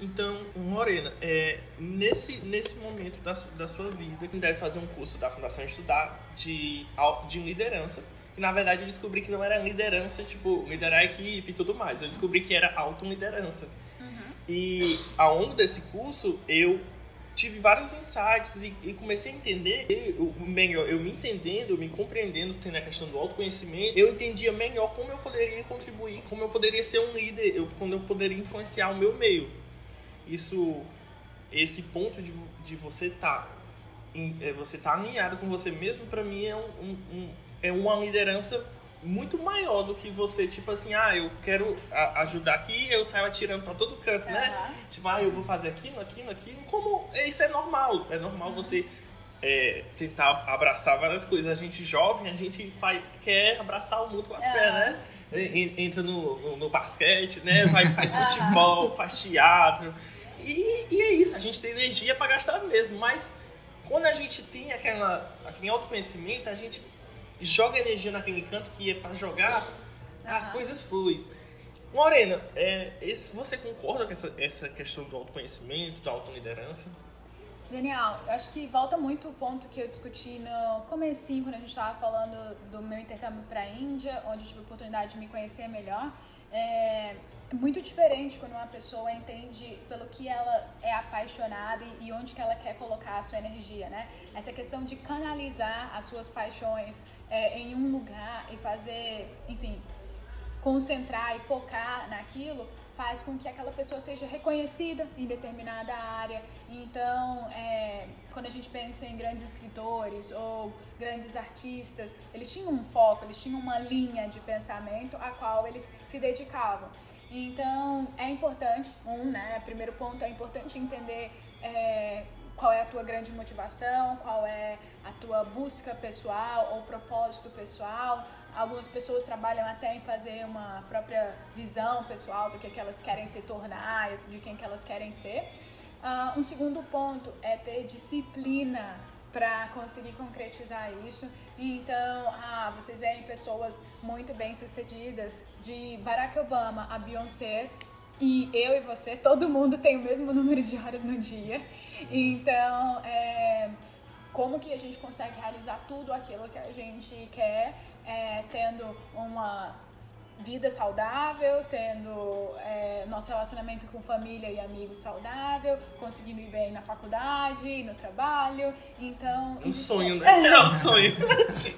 então, Lorena, é, nesse, nesse momento da, da sua vida, que deve fazer um curso da Fundação Estudar de, de liderança. E na verdade eu descobri que não era liderança, tipo, liderar a equipe e tudo mais. Eu descobri que era autoliderança. E ao longo desse curso, eu tive vários insights e, e comecei a entender, eu, melhor, eu me entendendo, me compreendendo, tendo a questão do autoconhecimento, eu entendia melhor como eu poderia contribuir, como eu poderia ser um líder, eu, como eu poderia influenciar o meu meio. Isso, esse ponto de, de você estar você tá alinhado com você mesmo, para mim é, um, um- um- é uma liderança muito maior do que você, tipo assim, ah, eu quero ajudar aqui, eu saio atirando pra todo canto, né? Tipo, ah, eu vou fazer aquilo, aquilo, aquilo. Como isso é normal. É normal você é, tentar abraçar várias coisas. A gente jovem, a gente faz, quer abraçar o mundo com as uhum. pernas, né? Entra no, no, no, basquete, né? Vai, faz [laughs] futebol, faz teatro. E, e, é isso, a gente tem energia para gastar mesmo. Mas quando a gente tem aquela, aquele autoconhecimento, a gente joga energia naquele canto que é para jogar, as coisas fluem. Morena, é, esse, você concorda com essa, essa questão do autoconhecimento, da autoliderança? Genial. Eu acho que volta muito o ponto que eu discuti no comecinho, quando a gente estava falando do meu intercâmbio para a Índia, onde eu tive a oportunidade de me conhecer melhor. É muito diferente quando uma pessoa entende pelo que ela é apaixonada e onde que ela quer colocar a sua energia, né? Essa questão de canalizar as suas paixões é, em um lugar e fazer, enfim, concentrar e focar naquilo faz com que aquela pessoa seja reconhecida em determinada área. Então, é, quando a gente pensa em grandes escritores ou grandes artistas, eles tinham um foco, eles tinham uma linha de pensamento a qual eles se dedicavam. Então, é importante, um, né, primeiro ponto, é importante entender é, qual é a tua grande motivação, qual é a tua busca pessoal ou propósito pessoal, Algumas pessoas trabalham até em fazer uma própria visão pessoal do que, que elas querem se tornar, de quem que elas querem ser. Uh, um segundo ponto é ter disciplina para conseguir concretizar isso. Então, ah, vocês veem pessoas muito bem sucedidas, de Barack Obama a Beyoncé, e eu e você, todo mundo tem o mesmo número de horas no dia. Então, é, como que a gente consegue realizar tudo aquilo que a gente quer é, tendo uma vida saudável, tendo é, nosso relacionamento com família e amigos saudável, conseguindo ir bem na faculdade, no trabalho. Então. Um sonho, né? [laughs] É um sonho.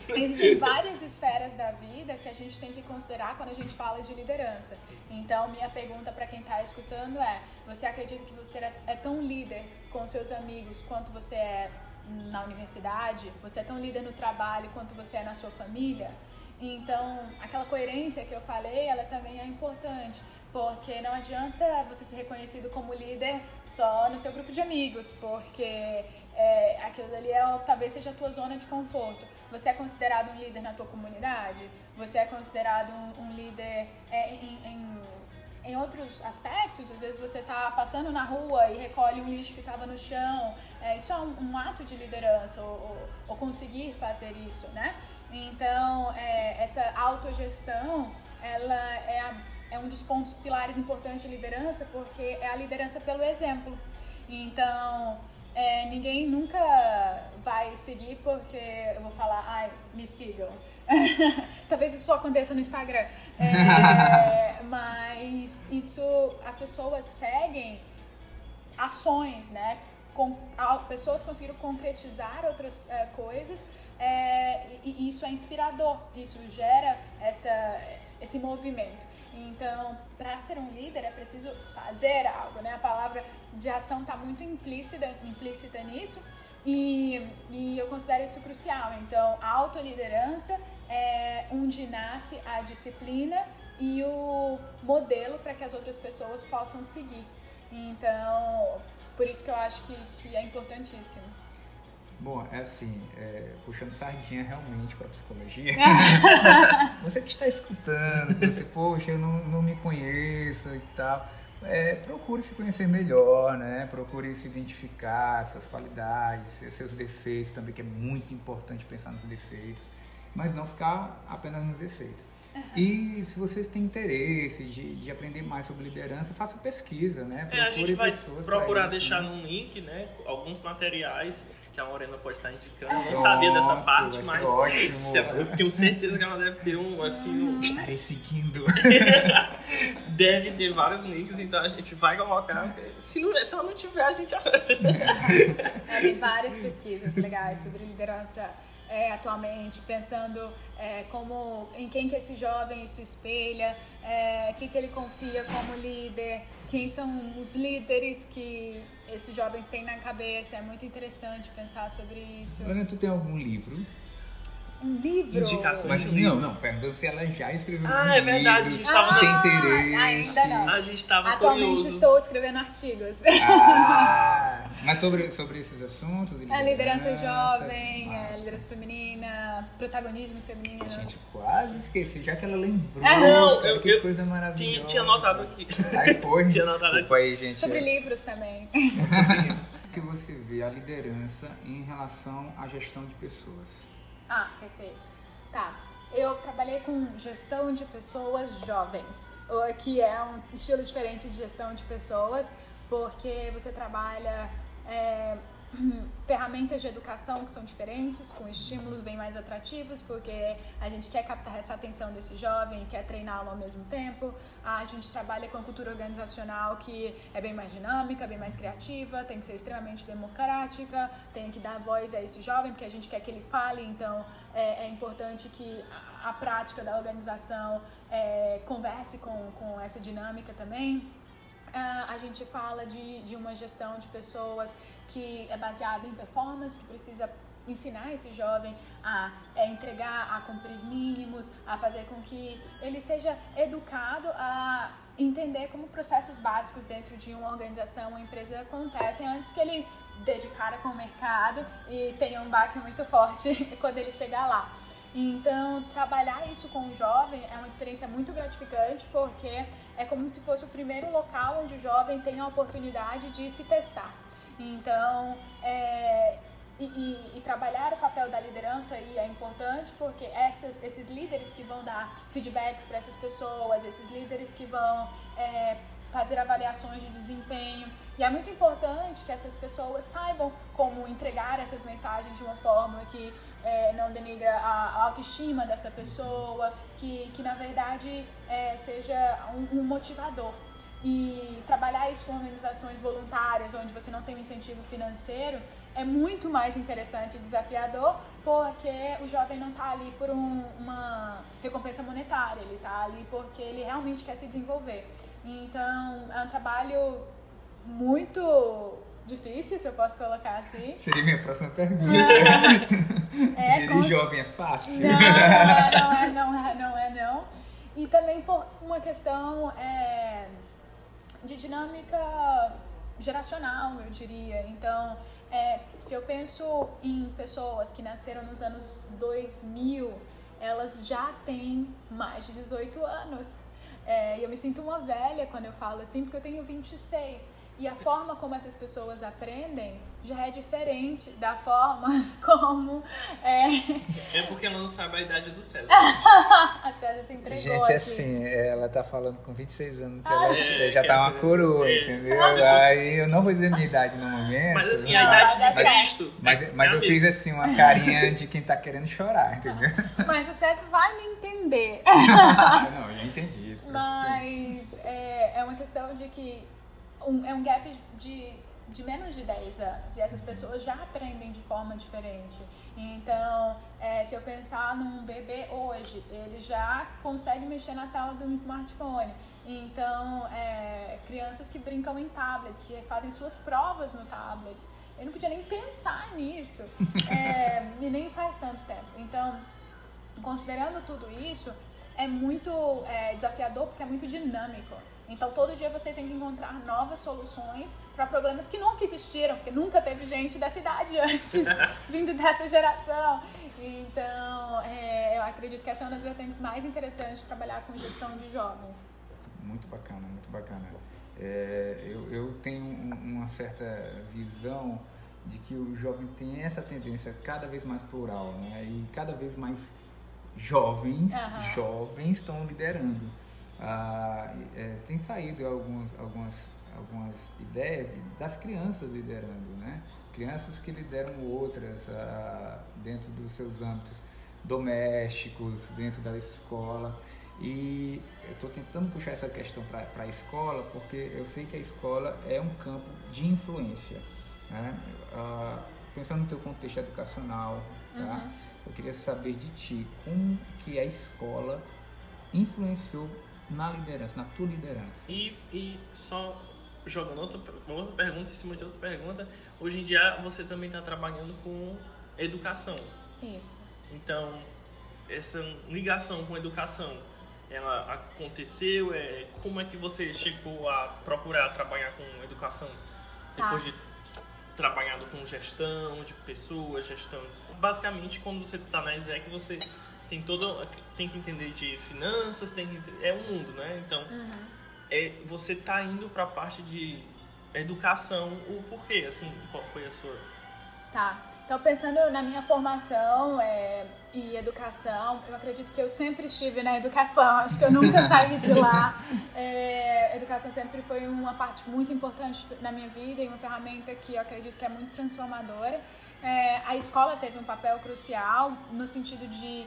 Existem várias esferas da vida que a gente tem que considerar quando a gente fala de liderança. Então, minha pergunta para quem está escutando é: você acredita que você é tão líder com seus amigos quanto você é na universidade, você é tão líder no trabalho quanto você é na sua família. Então, aquela coerência que eu falei, ela também é importante, porque não adianta você ser reconhecido como líder só no teu grupo de amigos, porque é, aquilo ali é, talvez seja a tua zona de conforto. Você é considerado um líder na tua comunidade? Você é considerado um, um líder é, em, em em outros aspectos, às vezes você está passando na rua e recolhe um lixo que estava no chão, é, isso é um, um, ato de liderança, ou, ou, ou, conseguir fazer isso, né? Então, é, essa autogestão, ela é, a, é um dos pontos pilares importantes de liderança, porque é a liderança pelo exemplo. Então, é, ninguém nunca vai seguir porque eu vou falar, ai, me sigam. [laughs] Talvez isso só aconteça no Instagram. É, [laughs] mas isso, as pessoas seguem ações, né? Com, pessoas conseguiram concretizar outras é, coisas é, e, isso é inspirador, isso gera essa, esse movimento. Então, para ser um líder é preciso fazer algo, né? A palavra de ação está muito implícita, implícita nisso e, e eu considero isso crucial. Então, a autoliderança é onde nasce a disciplina e o modelo para que as outras pessoas possam seguir. Então, por isso que eu acho que, que é importantíssimo. Bom, é assim, é, puxando sardinha realmente para psicologia. [laughs] você que está escutando, você, poxa, eu não, não me conheço e tal. É, procure se conhecer melhor, né? Procure se identificar, suas qualidades, seus defeitos também, que é muito importante pensar nos defeitos mas não ficar apenas nos defeitos. Uhum. E se vocês têm interesse de, de aprender mais sobre liderança, faça pesquisa, né? É, a gente vai procurar isso, deixar né? no link, né? Alguns materiais que a Morena pode estar indicando. Eu não sabia dessa parte, mas eu tenho certeza que ela deve ter um, assim... Um... Estarei seguindo. [laughs] deve ter vários links, então a gente vai colocar. Se, não, se ela não tiver, a gente arranja. É, tem várias pesquisas legais sobre liderança é, atualmente, pensando é, como em quem que esse jovem se espelha, é, quem que ele confia como líder, quem são os líderes que esses jovens têm na cabeça. É muito interessante pensar sobre isso. Ana, tu tem algum livro Um livro. Indicações. Mas não, não, perguntando se ela já escreveu Ah, um é verdade, a livro, gente tava se tem nesse- interesse. ainda não. A gente tava Atualmente curioso. estou escrevendo artigos. Ah, mas sobre, sobre esses assuntos? de É liderança liderança, jovem, é liderança feminina, protagonismo feminino. A gente quase esqueci, já que ela lembrou. Ah, não, cara, eu- que eu coisa maravilhosa. Tinha, tinha anotado aqui. Aí foi. [laughs] Tinha anotado Desculpa aí, gente. Sobre livros também. O que você vê a liderança em relação à gestão de pessoas? Ah, perfeito. Tá. Eu trabalhei com gestão de pessoas jovens, que é um estilo diferente de gestão de pessoas, porque você trabalha é, ferramentas de educação que são diferentes, com estímulos bem mais atrativos, porque a gente quer captar essa atenção desse jovem, quer treiná-lo ao mesmo tempo. A gente trabalha com a cultura organizacional que é bem mais dinâmica, bem mais criativa, tem que ser extremamente democrática, tem que dar voz a esse jovem, porque a gente quer que ele fale, então é, é importante que a, a prática da organização é, converse com, com essa dinâmica também. Ah, a gente fala de, de uma gestão de pessoas que é baseada em performance, que precisa ensinar esse jovem a é, entregar, a cumprir mínimos, a fazer com que ele seja educado a entender como processos básicos dentro de uma organização, uma empresa acontecem antes que ele dê de cara com o mercado e tenha um baque muito forte [laughs] quando ele chegar lá. Então, trabalhar isso com o jovem é uma experiência muito gratificante porque é como se fosse o primeiro local onde o jovem tem a oportunidade de se testar. Então, é, e, e- e trabalhar o papel da liderança aí é importante porque essas, esses líderes que vão dar feedbacks para essas pessoas, esses líderes que vão é, fazer avaliações de desempenho. E é muito importante que essas pessoas saibam como entregar essas mensagens de uma forma que é, não denigra a autoestima dessa pessoa, que, que na verdade é, seja um, um motivador. E trabalhar isso com organizações voluntárias, onde você não tem um incentivo financeiro, é muito mais interessante e desafiador, porque o jovem não está ali por um- uma recompensa monetária, ele está ali porque ele realmente quer se desenvolver. Então, é um trabalho muito difícil, se eu posso colocar assim. Seria minha próxima pergunta. É, [laughs] Gerir com jovem é fácil? Não, não é, [laughs] não é, não é, não é, não. E também por uma questão é, de dinâmica geracional, eu diria. Então, é, se eu penso em pessoas que nasceram nos anos 2000, elas já têm mais de 18 anos. É, eu me sinto uma velha quando eu falo assim, porque eu tenho 26. E a forma como essas pessoas aprendem já é diferente da forma [laughs] como é, É porque ela não sabe a idade do César. [laughs] a César se entregou Gente, aqui. assim, ela tá falando com 26 anos, que ela é, já tá uma dizer, coroa, é. entendeu? Pessoa- Aí eu não vou dizer minha idade no momento. Mas assim, né? a idade de. Cristo. Mas, é- mas é eu fiz assim, uma carinha de quem tá querendo chorar, entendeu? [laughs] Mas o César vai me entender. Ah, não, eu já entendi isso. Mas é, é uma questão de que um- é um gap de, de menos de 10 anos e essas pessoas já aprendem de forma diferente. Então, é, se eu pensar num bebê hoje, ele já consegue mexer na tela de um smartphone. Então, é, crianças que brincam em tablets, que fazem suas provas no tablet. Eu não podia nem pensar nisso. [laughs] É, e nem faz tanto tempo. Então, considerando tudo isso, é muito é, desafiador porque é muito dinâmico. Então, todo dia você tem que encontrar novas soluções para problemas que nunca existiram, porque nunca teve gente dessa idade [laughs] antes, [laughs] vindo dessa geração. Então, é, eu acredito que essa é uma das vertentes mais interessantes de trabalhar com gestão de jovens. Muito bacana, muito bacana. É, eu, eu tenho um- uma certa visão de que o jovem tem essa tendência cada vez mais plural, né? E cada vez mais jovens, Aham. jovens estão liderando. Ah, é, tem saído algumas, algumas, algumas ideias de- das crianças liderando, né? Crianças que lideram outras ah, dentro dos seus âmbitos domésticos, dentro da escola. E eu estou tentando puxar essa questão para a escola, porque eu sei que a escola é um campo de influência. Né? Ah, pensando no teu contexto educacional, tá? Uhum. eu queria saber de ti como que a escola influenciou na liderança, na tua liderança. E, e só jogando outra, uma outra pergunta em cima de outra pergunta, hoje em dia você também está trabalhando com educação. Isso. Então, essa ligação com a educação, ela aconteceu? É, como é que você chegou a procurar trabalhar com educação depois Tá. de trabalhado com gestão de pessoas, gestão... Basicamente, quando você está na ESEC, você tem todo tem que entender de finanças, tem que é um mundo, né? Então, é, você tá indo para a parte de educação, o porquê, assim, qual foi a sua Tá. Então, pensando na minha formação é, e educação, eu acredito que eu sempre estive na educação, acho que eu nunca [laughs] saí de lá. É, educação sempre foi uma parte muito importante na minha vida e uma ferramenta que eu acredito que é muito transformadora. É, a escola teve um papel crucial no sentido de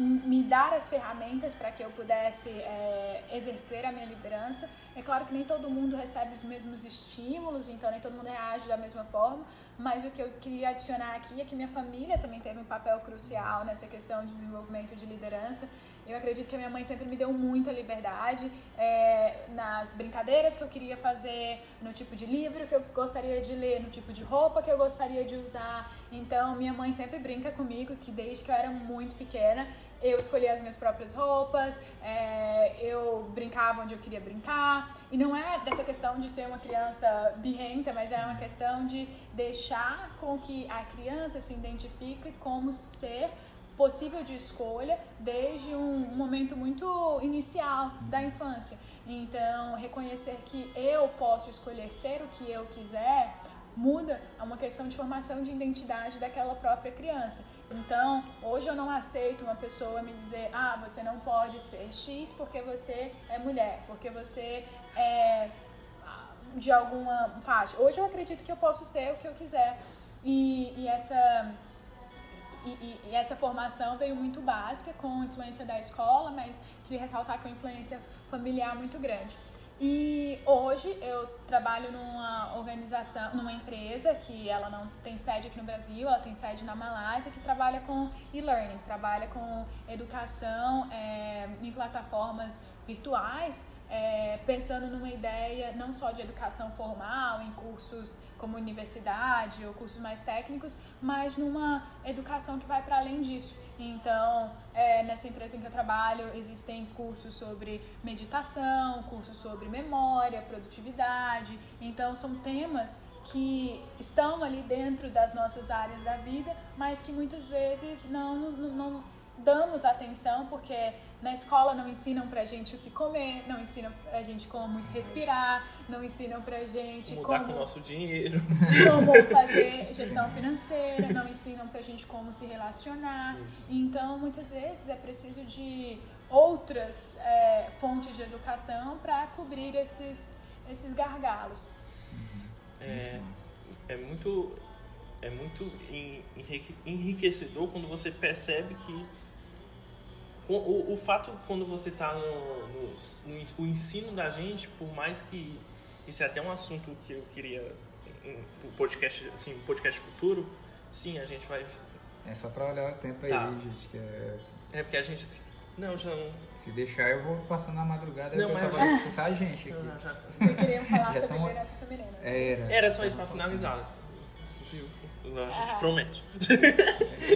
me dar as ferramentas para que eu pudesse é, exercer a minha liderança. É claro que nem todo mundo recebe os mesmos estímulos, então nem todo mundo reage da mesma forma, mas o que eu queria adicionar aqui é que minha família também teve um papel crucial nessa questão de desenvolvimento de liderança. Eu acredito que a minha mãe sempre me deu muita liberdade é, nas brincadeiras que eu queria fazer, no tipo de livro que eu gostaria de ler, no tipo de roupa que eu gostaria de usar. Então, minha mãe sempre brinca comigo que desde que eu era muito pequena, eu escolhia as minhas próprias roupas, é, eu brincava onde eu queria brincar. E não é dessa questão de ser uma criança birrenta, mas é uma questão de deixar com que a criança se identifique como ser possível de escolha desde um momento muito inicial da infância. Então, reconhecer que eu posso escolher ser o que eu quiser muda a uma questão de formação de identidade daquela própria criança. Então, hoje eu não aceito uma pessoa me dizer: "Ah, você não pode ser X porque você é mulher, porque você é de alguma faixa". Hoje eu acredito que eu posso ser o que eu quiser. E, e essa e, e- e essa formação veio muito básica, com influência da escola, mas queria ressaltar que é uma influência familiar muito grande. E hoje eu trabalho numa organização, numa empresa que ela não tem sede aqui no Brasil, ela tem sede na Malásia, que trabalha com e-learning, trabalha com educação é, em plataformas virtuais, é, pensando numa ideia não só de educação formal, em cursos como universidade ou cursos mais técnicos, mas numa educação que vai para além disso. Então, é, nessa empresa em que eu trabalho, existem cursos sobre meditação, cursos sobre memória, produtividade. Então, são temas que estão ali dentro das nossas áreas da vida, mas que muitas vezes não, não, não damos atenção porque na escola não ensinam pra gente o que comer, não ensinam pra gente como respirar, não ensinam pra gente mudar como com o nosso dinheiro. como fazer gestão financeira, não ensinam pra gente como se relacionar. Então, muitas vezes é preciso de outras é, fontes de educação para cobrir esses, esses gargalos. É, é muito é muito en- enrique- enriquecedor quando você percebe que o, o, fato quando você está no, no, no o ensino da gente, por mais que isso é até um assunto que eu queria um podcast assim, um podcast futuro, sim, a gente vai É só pra olhar o tempo aí, Tá. gente. Que é- é porque a gente não já não, Se deixar, eu vou passar na madrugada e Não, o pessoal mas- vai expulsar a gente não, aqui. já- já- Você queria falar sobre tamo- liderança feminina? Era. era só isso para finalizar. A gente Ah. promete.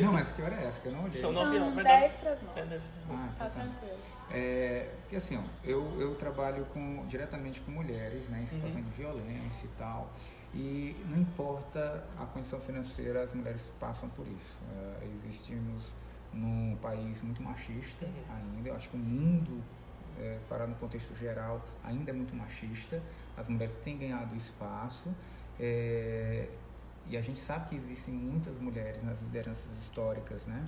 Não, mas que hora é essa? Que eu não olhei. São nove horas, São vai dar- 10 para as É, 9. deve ser. Ah, Tá tá, tá. tranquilo. É, porque assim, ó, eu, eu trabalho com, diretamente com mulheres, né, em situação Uhum. de violência e tal. E não importa a condição financeira, as mulheres passam por isso. É, existimos num país muito machista Uhum. ainda. Eu acho que o mundo, é, parado no contexto geral, ainda é muito machista. As mulheres têm ganhado espaço. é, e a gente sabe que existem muitas mulheres nas lideranças históricas, né?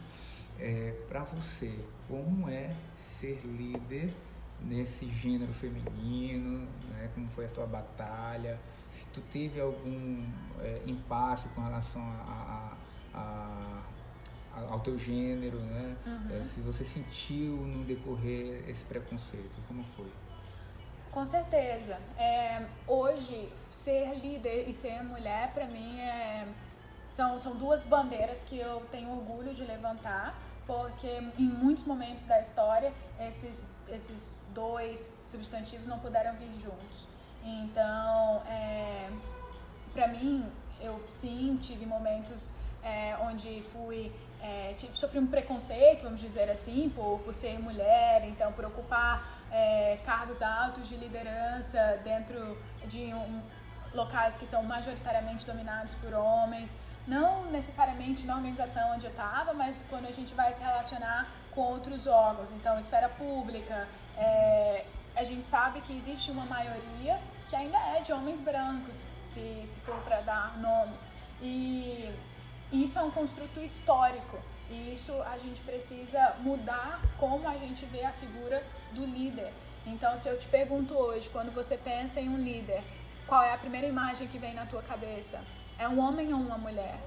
para você, como é ser líder nesse gênero feminino, né? Como foi a tua batalha? Se tu teve algum é, impasse com relação a- a- a- ao teu gênero, né? Uhum. É, se você sentiu no decorrer esse preconceito, como foi? Com certeza. É, hoje, ser líder e ser mulher, para mim, é, são, são duas bandeiras que eu tenho orgulho de levantar, porque em muitos momentos da história, esses, esses dois substantivos não puderam vir juntos. Então, é, para mim, eu sim tive momentos é, onde fui é, sofri um preconceito, vamos dizer assim, por, por ser mulher, então por ocupar é, cargos altos de liderança dentro de um, locais que são majoritariamente dominados por homens, não necessariamente na organização onde eu estava, mas quando a gente vai se relacionar com outros órgãos, então esfera pública, é, a gente sabe que existe uma maioria que ainda é de homens brancos, se, se for para dar nomes. E isso é um construto histórico. E isso a gente precisa mudar como a gente vê a figura do líder. Então, se eu te pergunto hoje, quando você pensa em um líder, qual é a primeira imagem que vem na tua cabeça? É um homem ou uma mulher?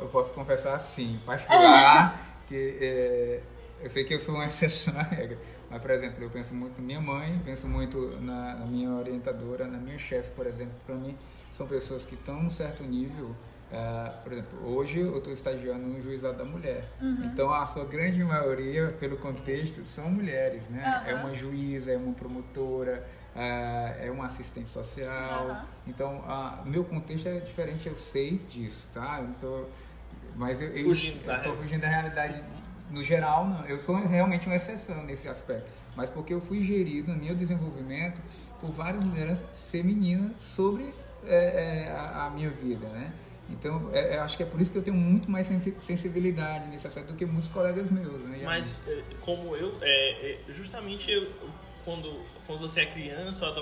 Eu posso confessar sim, particular, [laughs] que é, eu sei que eu sou uma [laughs] exceção à regra. Mas, por exemplo, eu penso muito na minha mãe, penso muito na, na minha orientadora, na minha chefe, por exemplo. Para mim, são pessoas que estão num certo nível Uh, por exemplo, hoje eu estou estagiando no juizado da mulher. Uhum. Então, a sua grande maioria, pelo contexto, são mulheres, né? Uhum. É uma juíza, é uma promotora, uh, é uma assistente social. Uhum. Então, o uh, meu contexto é diferente, eu sei disso, tá? Eu mas eu estou fugindo da realidade. No geral, não. eu sou realmente uma exceção nesse aspecto. Mas porque eu fui gerido no meu desenvolvimento por várias lideranças femininas sobre é, é, a, a minha vida, né? Então, é, é, acho que é por isso que eu tenho muito mais sensibilidade nesse aspecto do que muitos colegas meus. Né? Mas, é, como eu, é, é, justamente eu, quando, quando você é criança ou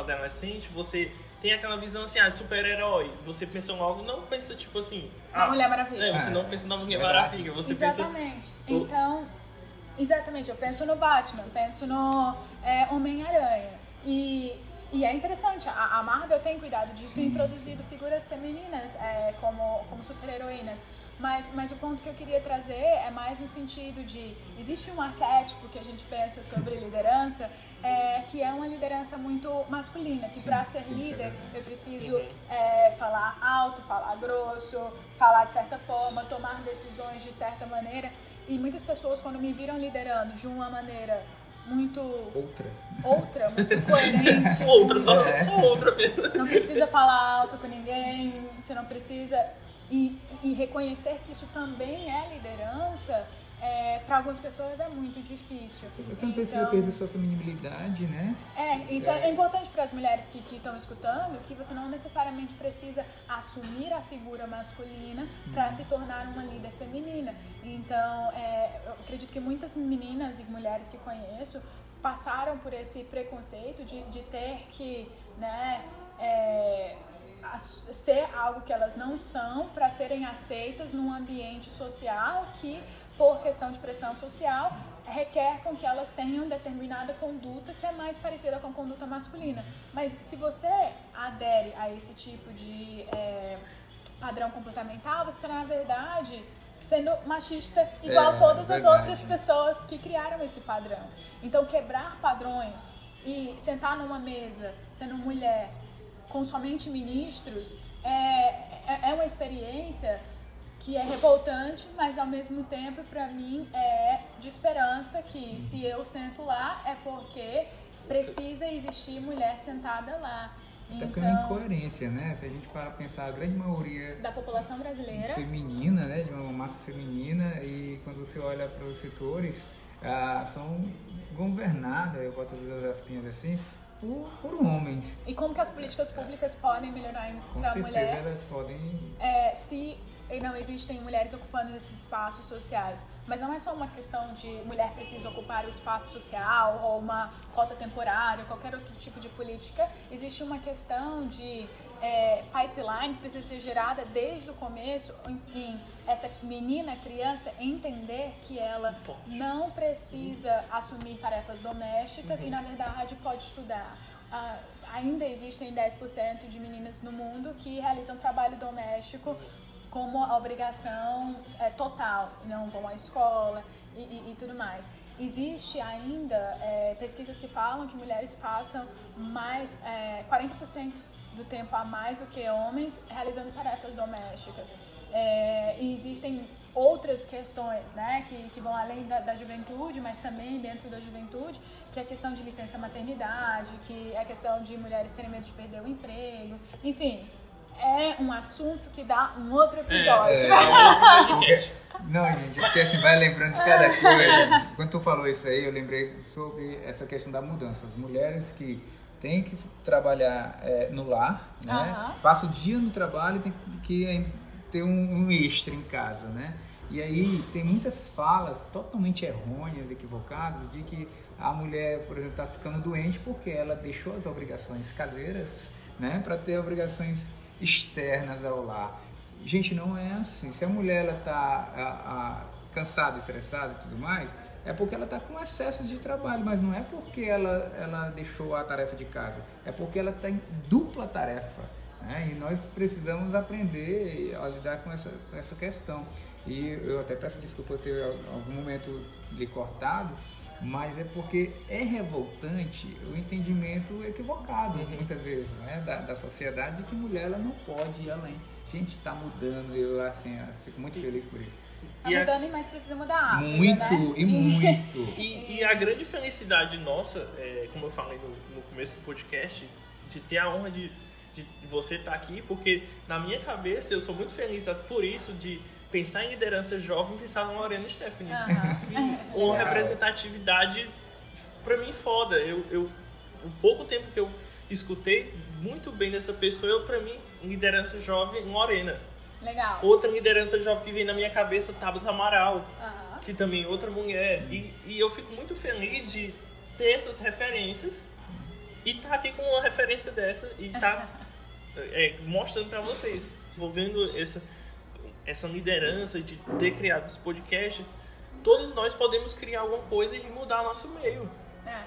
adolescente, você tem aquela visão assim, ah, super-herói. Você pensa logo, não pensa tipo assim. Ah, Mulher Maravilha. É, você não pensa na Mulher Maravilha. Você exatamente. Pensa, então, exatamente. Eu penso no Batman, penso no Homem-Aranha. E e é interessante, a, a Marvel tem cuidado disso, introduzido figuras femininas é, como, como super-heroínas. Mas, mas o ponto que eu queria trazer é mais no sentido de existe um arquétipo que a gente pensa sobre liderança é, que é uma liderança muito masculina, que para ser sim, líder sim. eu preciso uhum. é, falar alto, falar grosso, falar de certa forma, tomar decisões de certa maneira. E muitas pessoas quando me viram liderando de uma maneira muito. Outra. Outra, muito coerente. [laughs] outra, só, é. só outra mesmo. Não precisa falar alto com ninguém, você não precisa. E, e reconhecer que isso também é liderança é, para algumas pessoas é muito difícil. Você não precisa então, perder sua feminilidade, né? É, isso é, é importante para as mulheres que estão escutando, que você não necessariamente precisa assumir a figura masculina para uhum. se tornar uma líder feminina. Então, é, eu acredito que muitas meninas e mulheres que conheço passaram por esse preconceito de, de ter que, né, é, ser algo que elas não são para serem aceitas num ambiente social que por questão de pressão social, requer com que elas tenham determinada conduta que é mais parecida com a conduta masculina. Mas se você adere a esse tipo de é, padrão comportamental, você está, na verdade, sendo machista igual é, todas verdade. as outras pessoas que criaram esse padrão. Então, quebrar padrões e sentar numa mesa sendo mulher com somente ministros é, é, é uma experiência que é revoltante, mas ao mesmo tempo para mim é de esperança que se eu sento lá é porque precisa existir mulher sentada lá. Está então, criando incoerência, né? Se a gente para pensar, a grande maioria da população brasileira feminina, né, de uma massa feminina, e quando você olha para os setores, ah, são governadas, eu boto todas as aspinhas assim, por, por, homens. E como que as políticas públicas podem melhorar para a mulher? Com certeza elas podem... É, se e não existem mulheres ocupando esses espaços sociais. Mas não é só uma questão de mulher precisa ocupar o espaço social ou uma cota temporária, qualquer outro tipo de política. Existe uma questão de é, pipeline que precisa ser gerada desde o começo em, em essa menina, criança, entender que ela não precisa assumir tarefas domésticas uhum. e, na verdade, pode estudar. Uh, ainda existem 10% de meninas no mundo que realizam trabalho doméstico como a obrigação é, total, não vão à escola e, e, e tudo mais. Existe ainda é, pesquisas que falam que mulheres passam mais é, 40% do tempo a mais do que homens realizando tarefas domésticas. É, e existem outras questões né, que, que vão além da, da, juventude, mas também dentro da juventude, que é a questão de licença maternidade, que é a questão de mulheres terem medo de perder o emprego, enfim, é um assunto que dá um outro episódio. É, é. [laughs] Não, gente, porque assim, vai lembrando de cada [laughs] coisa. Quando tu falou isso aí, eu lembrei sobre essa questão da mudança. As mulheres que têm que trabalhar é, no lar, né? Passa o dia no trabalho e tem que ainda ter um, um extra em casa, né? E aí tem muitas falas totalmente errôneas, equivocadas, de que a mulher, por exemplo, está ficando doente porque ela deixou as obrigações caseiras, né? Para ter obrigações externas ao lar. Gente, não é assim. Se a mulher ela tá cansada, estressada e tudo mais, é porque ela está com excesso de trabalho, mas não é porque ela, ela deixou a tarefa de casa, é porque ela está em dupla tarefa. Né? E nós precisamos aprender a lidar com essa, com essa questão. E eu até peço desculpa eu ter algum momento lhe cortado, mas é porque é revoltante o entendimento equivocado, Uhum. muitas vezes, né, da, da sociedade, de que mulher ela não pode ir além. Gente, está mudando, eu assim, eu fico muito feliz por isso. Tá E a- mudando, mas precisa mudar rápido, muito né? e muito. [laughs] E, e a grande felicidade nossa, é, como eu falei no, no começo do podcast, de ter a honra de, de você estar aqui, porque na minha cabeça eu sou muito feliz por isso de pensar em liderança jovem pensar na Lorena Stephanie. Aham. E [laughs] uma representatividade pra mim foda. Eu, eu, o pouco tempo que eu escutei muito bem dessa pessoa, eu pra mim, liderança jovem, Lorena. Legal. Outra liderança jovem que vem na minha cabeça, Tabata Amaral Aham. que também é outra mulher. E, e eu fico muito feliz de ter essas referências e estar aqui com uma referência dessa e estar [laughs] mostrando para vocês, envolvendo essa, essa liderança de ter criado esse podcast. Todos nós podemos criar alguma coisa e mudar nosso meio. É.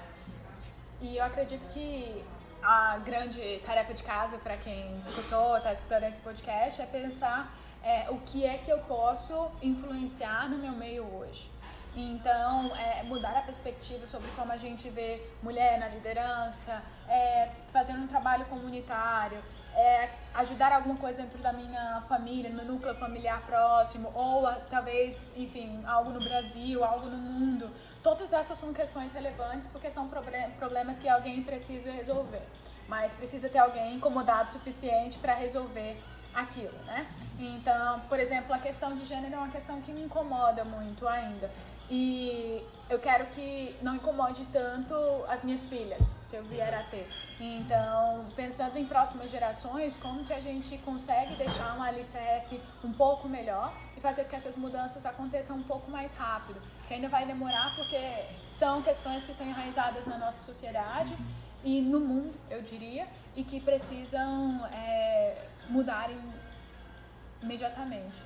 E eu acredito que a grande tarefa de casa para quem escutou, está escutando esse podcast, é pensar é, o que é que eu posso influenciar no meu meio hoje. Então, é, mudar a perspectiva sobre como a gente vê mulher na liderança, é, fazendo um trabalho comunitário, é, ajudar alguma coisa dentro da minha família, no meu núcleo familiar próximo, ou ah, talvez, enfim, algo no Brasil, algo no mundo. Todas essas são questões relevantes porque são proble- problemas que alguém precisa resolver. Mas precisa ter alguém incomodado o suficiente para resolver aquilo, né? Então, por exemplo, a questão de gênero é uma questão que me incomoda muito ainda. E eu quero que não incomode tanto as minhas filhas, se eu vier a ter. Então, pensando em próximas gerações, como que a gente consegue deixar um alicerce um pouco melhor e fazer com que essas mudanças aconteçam um pouco mais rápido. Que ainda vai demorar porque são questões que são enraizadas na nossa sociedade e no mundo, eu diria, e que precisam é, mudarem imediatamente.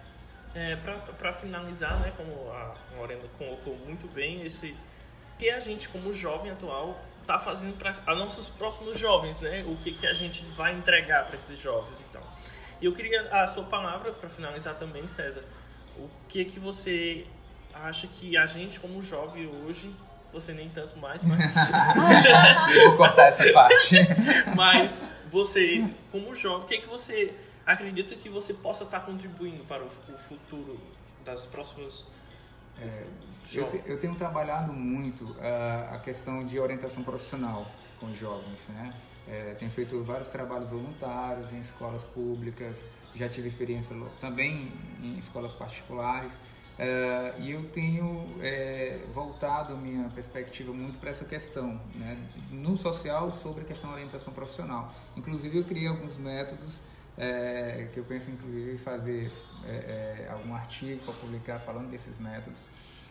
É, para finalizar, né, como a Lorena colocou muito bem, esse que a gente como jovem atual tá fazendo para nossos próximos jovens, né? O que, que a gente vai entregar para esses jovens, então. E eu queria a sua palavra para finalizar também, César. O que que você acha que a gente como jovem hoje, você nem tanto mais, mas, [laughs] Vou cortar essa parte. [laughs] mas você como jovem, o que que você acredita que você possa estar contribuindo para o, futuro das próximas Eu, te- eu tenho trabalhado muito ah, a questão de orientação profissional com jovens, né? Eh, tenho feito vários trabalhos voluntários em escolas públicas, já tive experiência também em escolas particulares eh, e eu tenho eh, voltado minha perspectiva muito para essa questão, né? No social sobre a questão da orientação profissional. Inclusive eu criei alguns métodos eh, que eu penso inclusive fazer eh, eh, algum artigo para publicar falando desses métodos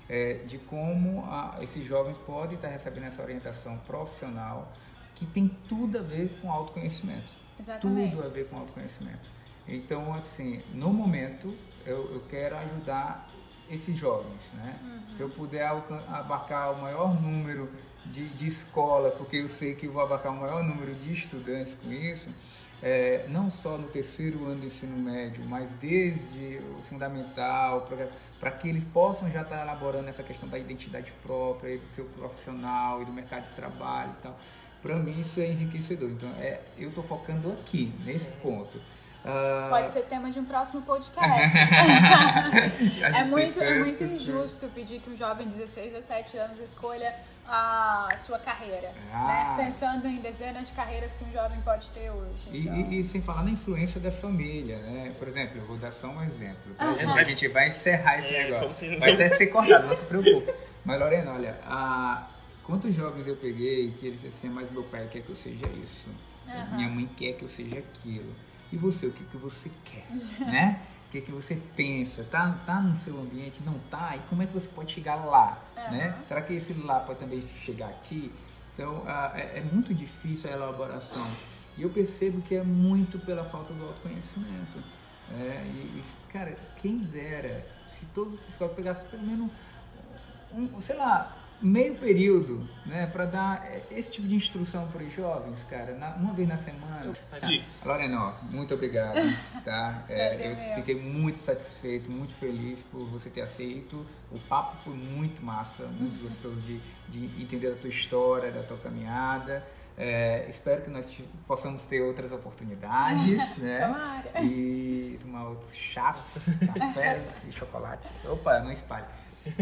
é, de como a- esses jovens podem estar recebendo essa orientação profissional que tem tudo a ver com autoconhecimento. Exatamente. Tudo a ver com autoconhecimento. Então, assim, no momento, eu, eu quero ajudar esses jovens, né? Se eu puder abarcar o maior número de, de escolas, porque eu sei que vou abarcar o maior número de estudantes com isso, é, não só no terceiro ano do ensino médio, mas desde o fundamental, para que eles possam já estar elaborando essa questão da identidade própria, e do seu profissional e do mercado de trabalho e tal. Para mim isso é enriquecedor. Então, é, eu estou focando aqui, nesse ponto. Ah, Pode ser tema de um próximo podcast. [laughs] [laughs] É muito, é muito tanto- injusto pedir que um jovem de 16 a 17 anos escolha a sua carreira, Ah. né? Pensando em dezenas de carreiras que um jovem pode ter hoje. E, Então, e- e sem falar na influência da família, né? Por exemplo, eu vou dar só um exemplo. Tá? Aham. A gente vai encerrar esse É, negócio. ter- Vai até [laughs] ser cortado, não se preocupe. Mas, Lorena, olha, a... quantos jovens eu peguei que eles disseram assim, mas meu pai quer que eu seja isso. Aham. Minha mãe quer que eu seja aquilo. E você, o que, que você quer? [laughs] né? O que, que você pensa? Tá, tá no seu ambiente? Não tá? E como é que você pode chegar lá? Né? Aham. Será que esse lá pode também chegar aqui? Então, é, é muito difícil a elaboração. E eu percebo que é muito pela falta do autoconhecimento. né? e, e, cara, quem dera se todos os psicólogos pegassem pelo menos um, sei lá, meio período, né, para dar eh, esse tipo de instrução para os jovens, cara, na- uma vez na semana. Ir. Lorena, ó, muito obrigado, [laughs] tá? É, eu meu. fiquei muito satisfeito, muito feliz por você ter aceito. O papo foi muito massa, muito gostoso de, de entender a tua história, da tua caminhada. É, espero que nós possamos ter outras oportunidades, [laughs] né? Tomara. E tomar outros chás, [laughs] cafés e chocolates. Opa, não espalhe.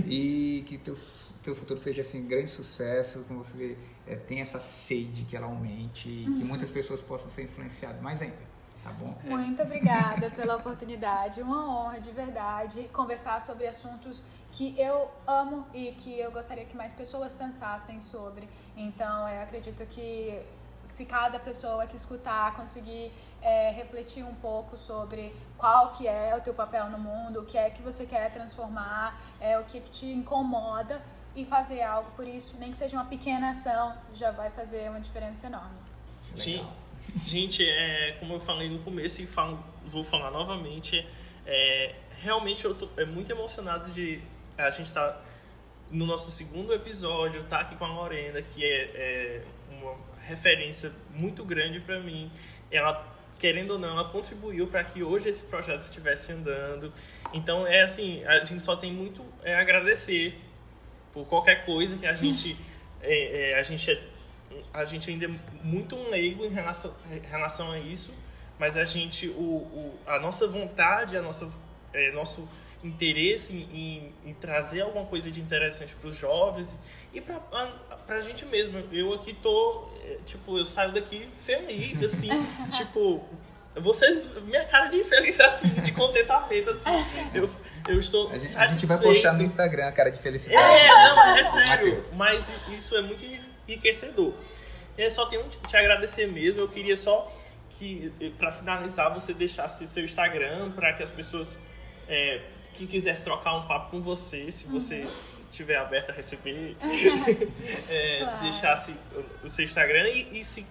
E que teu, teu futuro seja assim, grande sucesso, que você é, tenha essa sede que ela aumente e que muitas pessoas possam ser influenciadas mais ainda, tá bom? Muito obrigada pela oportunidade. Uma honra de verdade conversar sobre assuntos que eu amo e que eu gostaria que mais pessoas pensassem sobre. Então, eu acredito que se cada pessoa que escutar conseguir é, refletir um pouco sobre qual que é o teu papel no mundo, o que é que você quer transformar, é, o que, que te incomoda e fazer algo por isso, nem que seja uma pequena ação, já vai fazer uma diferença enorme. Gente, [laughs] gente, é, como eu falei no começo e falo, vou falar novamente, é, realmente eu tô é, muito emocionado de a gente estar no nosso segundo episódio, estar aqui com a Lorena, que é, é uma referência muito grande para mim. Ela, querendo ou não, ela contribuiu para que hoje esse projeto estivesse andando. Então, é assim, a gente só tem muito é, a agradecer por qualquer coisa que a gente é, é, a gente é, a gente ainda é muito um leigo em relação, em relação a isso mas a gente o, o a nossa vontade a nossa é, nosso interesse em, em, em trazer alguma coisa de interessante para os jovens e para a gente mesmo eu aqui tô é, tipo eu saio daqui feliz assim [laughs] tipo vocês, minha cara de feliz assim, de contentamento, assim. Eu, eu estou A gente, a satisfeito. gente vai postar no Instagram a cara de felicidade. É, não, é sério. Mateus. Mas isso é muito enriquecedor. Eu só tenho que te agradecer mesmo. Eu queria só que, para finalizar, você deixasse seu Instagram para que as pessoas é, que quisessem trocar um papo com você, se você estiver aberto a receber, [laughs] é, Claro. deixasse o- seu Instagram e, e se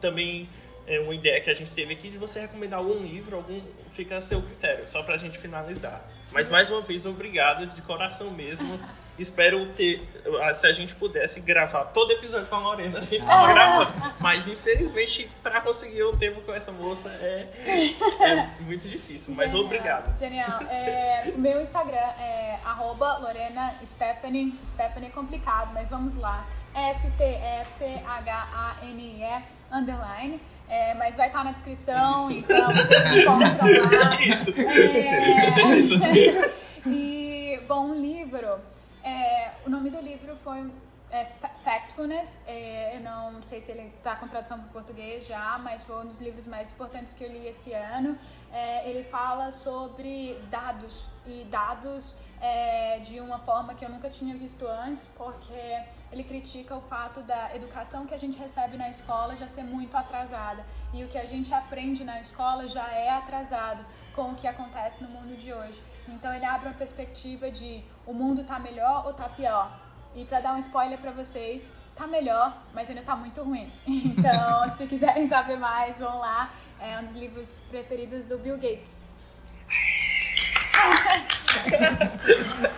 também é uma ideia que a gente teve aqui de você recomendar algum livro, algum fica a seu critério, só pra gente finalizar. Mas mais uma vez, obrigado de coração mesmo. [laughs] Espero ter, se a gente pudesse gravar todo episódio com a Lorena, a gente tava gravando. Mas infelizmente, pra conseguir o tempo com essa moça é, é muito difícil. Mas Genial, obrigado. Genial. É, meu Instagram é arroba Lorena Stephanie. Stephanie é complicado, mas vamos lá. S-T-E-P-H-A-N-E underline. É, mas vai estar na descrição, Isso. então vocês encontram lá. [laughs] Isso, É. com certeza. [laughs] e, bom, um livro. É, o nome do livro foi é, Fa- Factfulness. É, eu não sei se ele está com tradução para o português já, mas foi um dos livros mais importantes que eu li esse ano. É, ele fala sobre dados e dados é, de uma forma que eu nunca tinha visto antes, porque ele critica o fato da educação que a gente recebe na escola já ser muito atrasada e o que a gente aprende na escola já é atrasado com o que acontece no mundo de hoje. Então ele abre uma perspectiva de o mundo tá melhor ou tá pior. E para dar um spoiler para vocês, tá melhor, mas ainda tá muito ruim. [laughs] Então, se quiserem saber mais, vão lá. É um dos livros preferidos do Bill Gates. [laughs]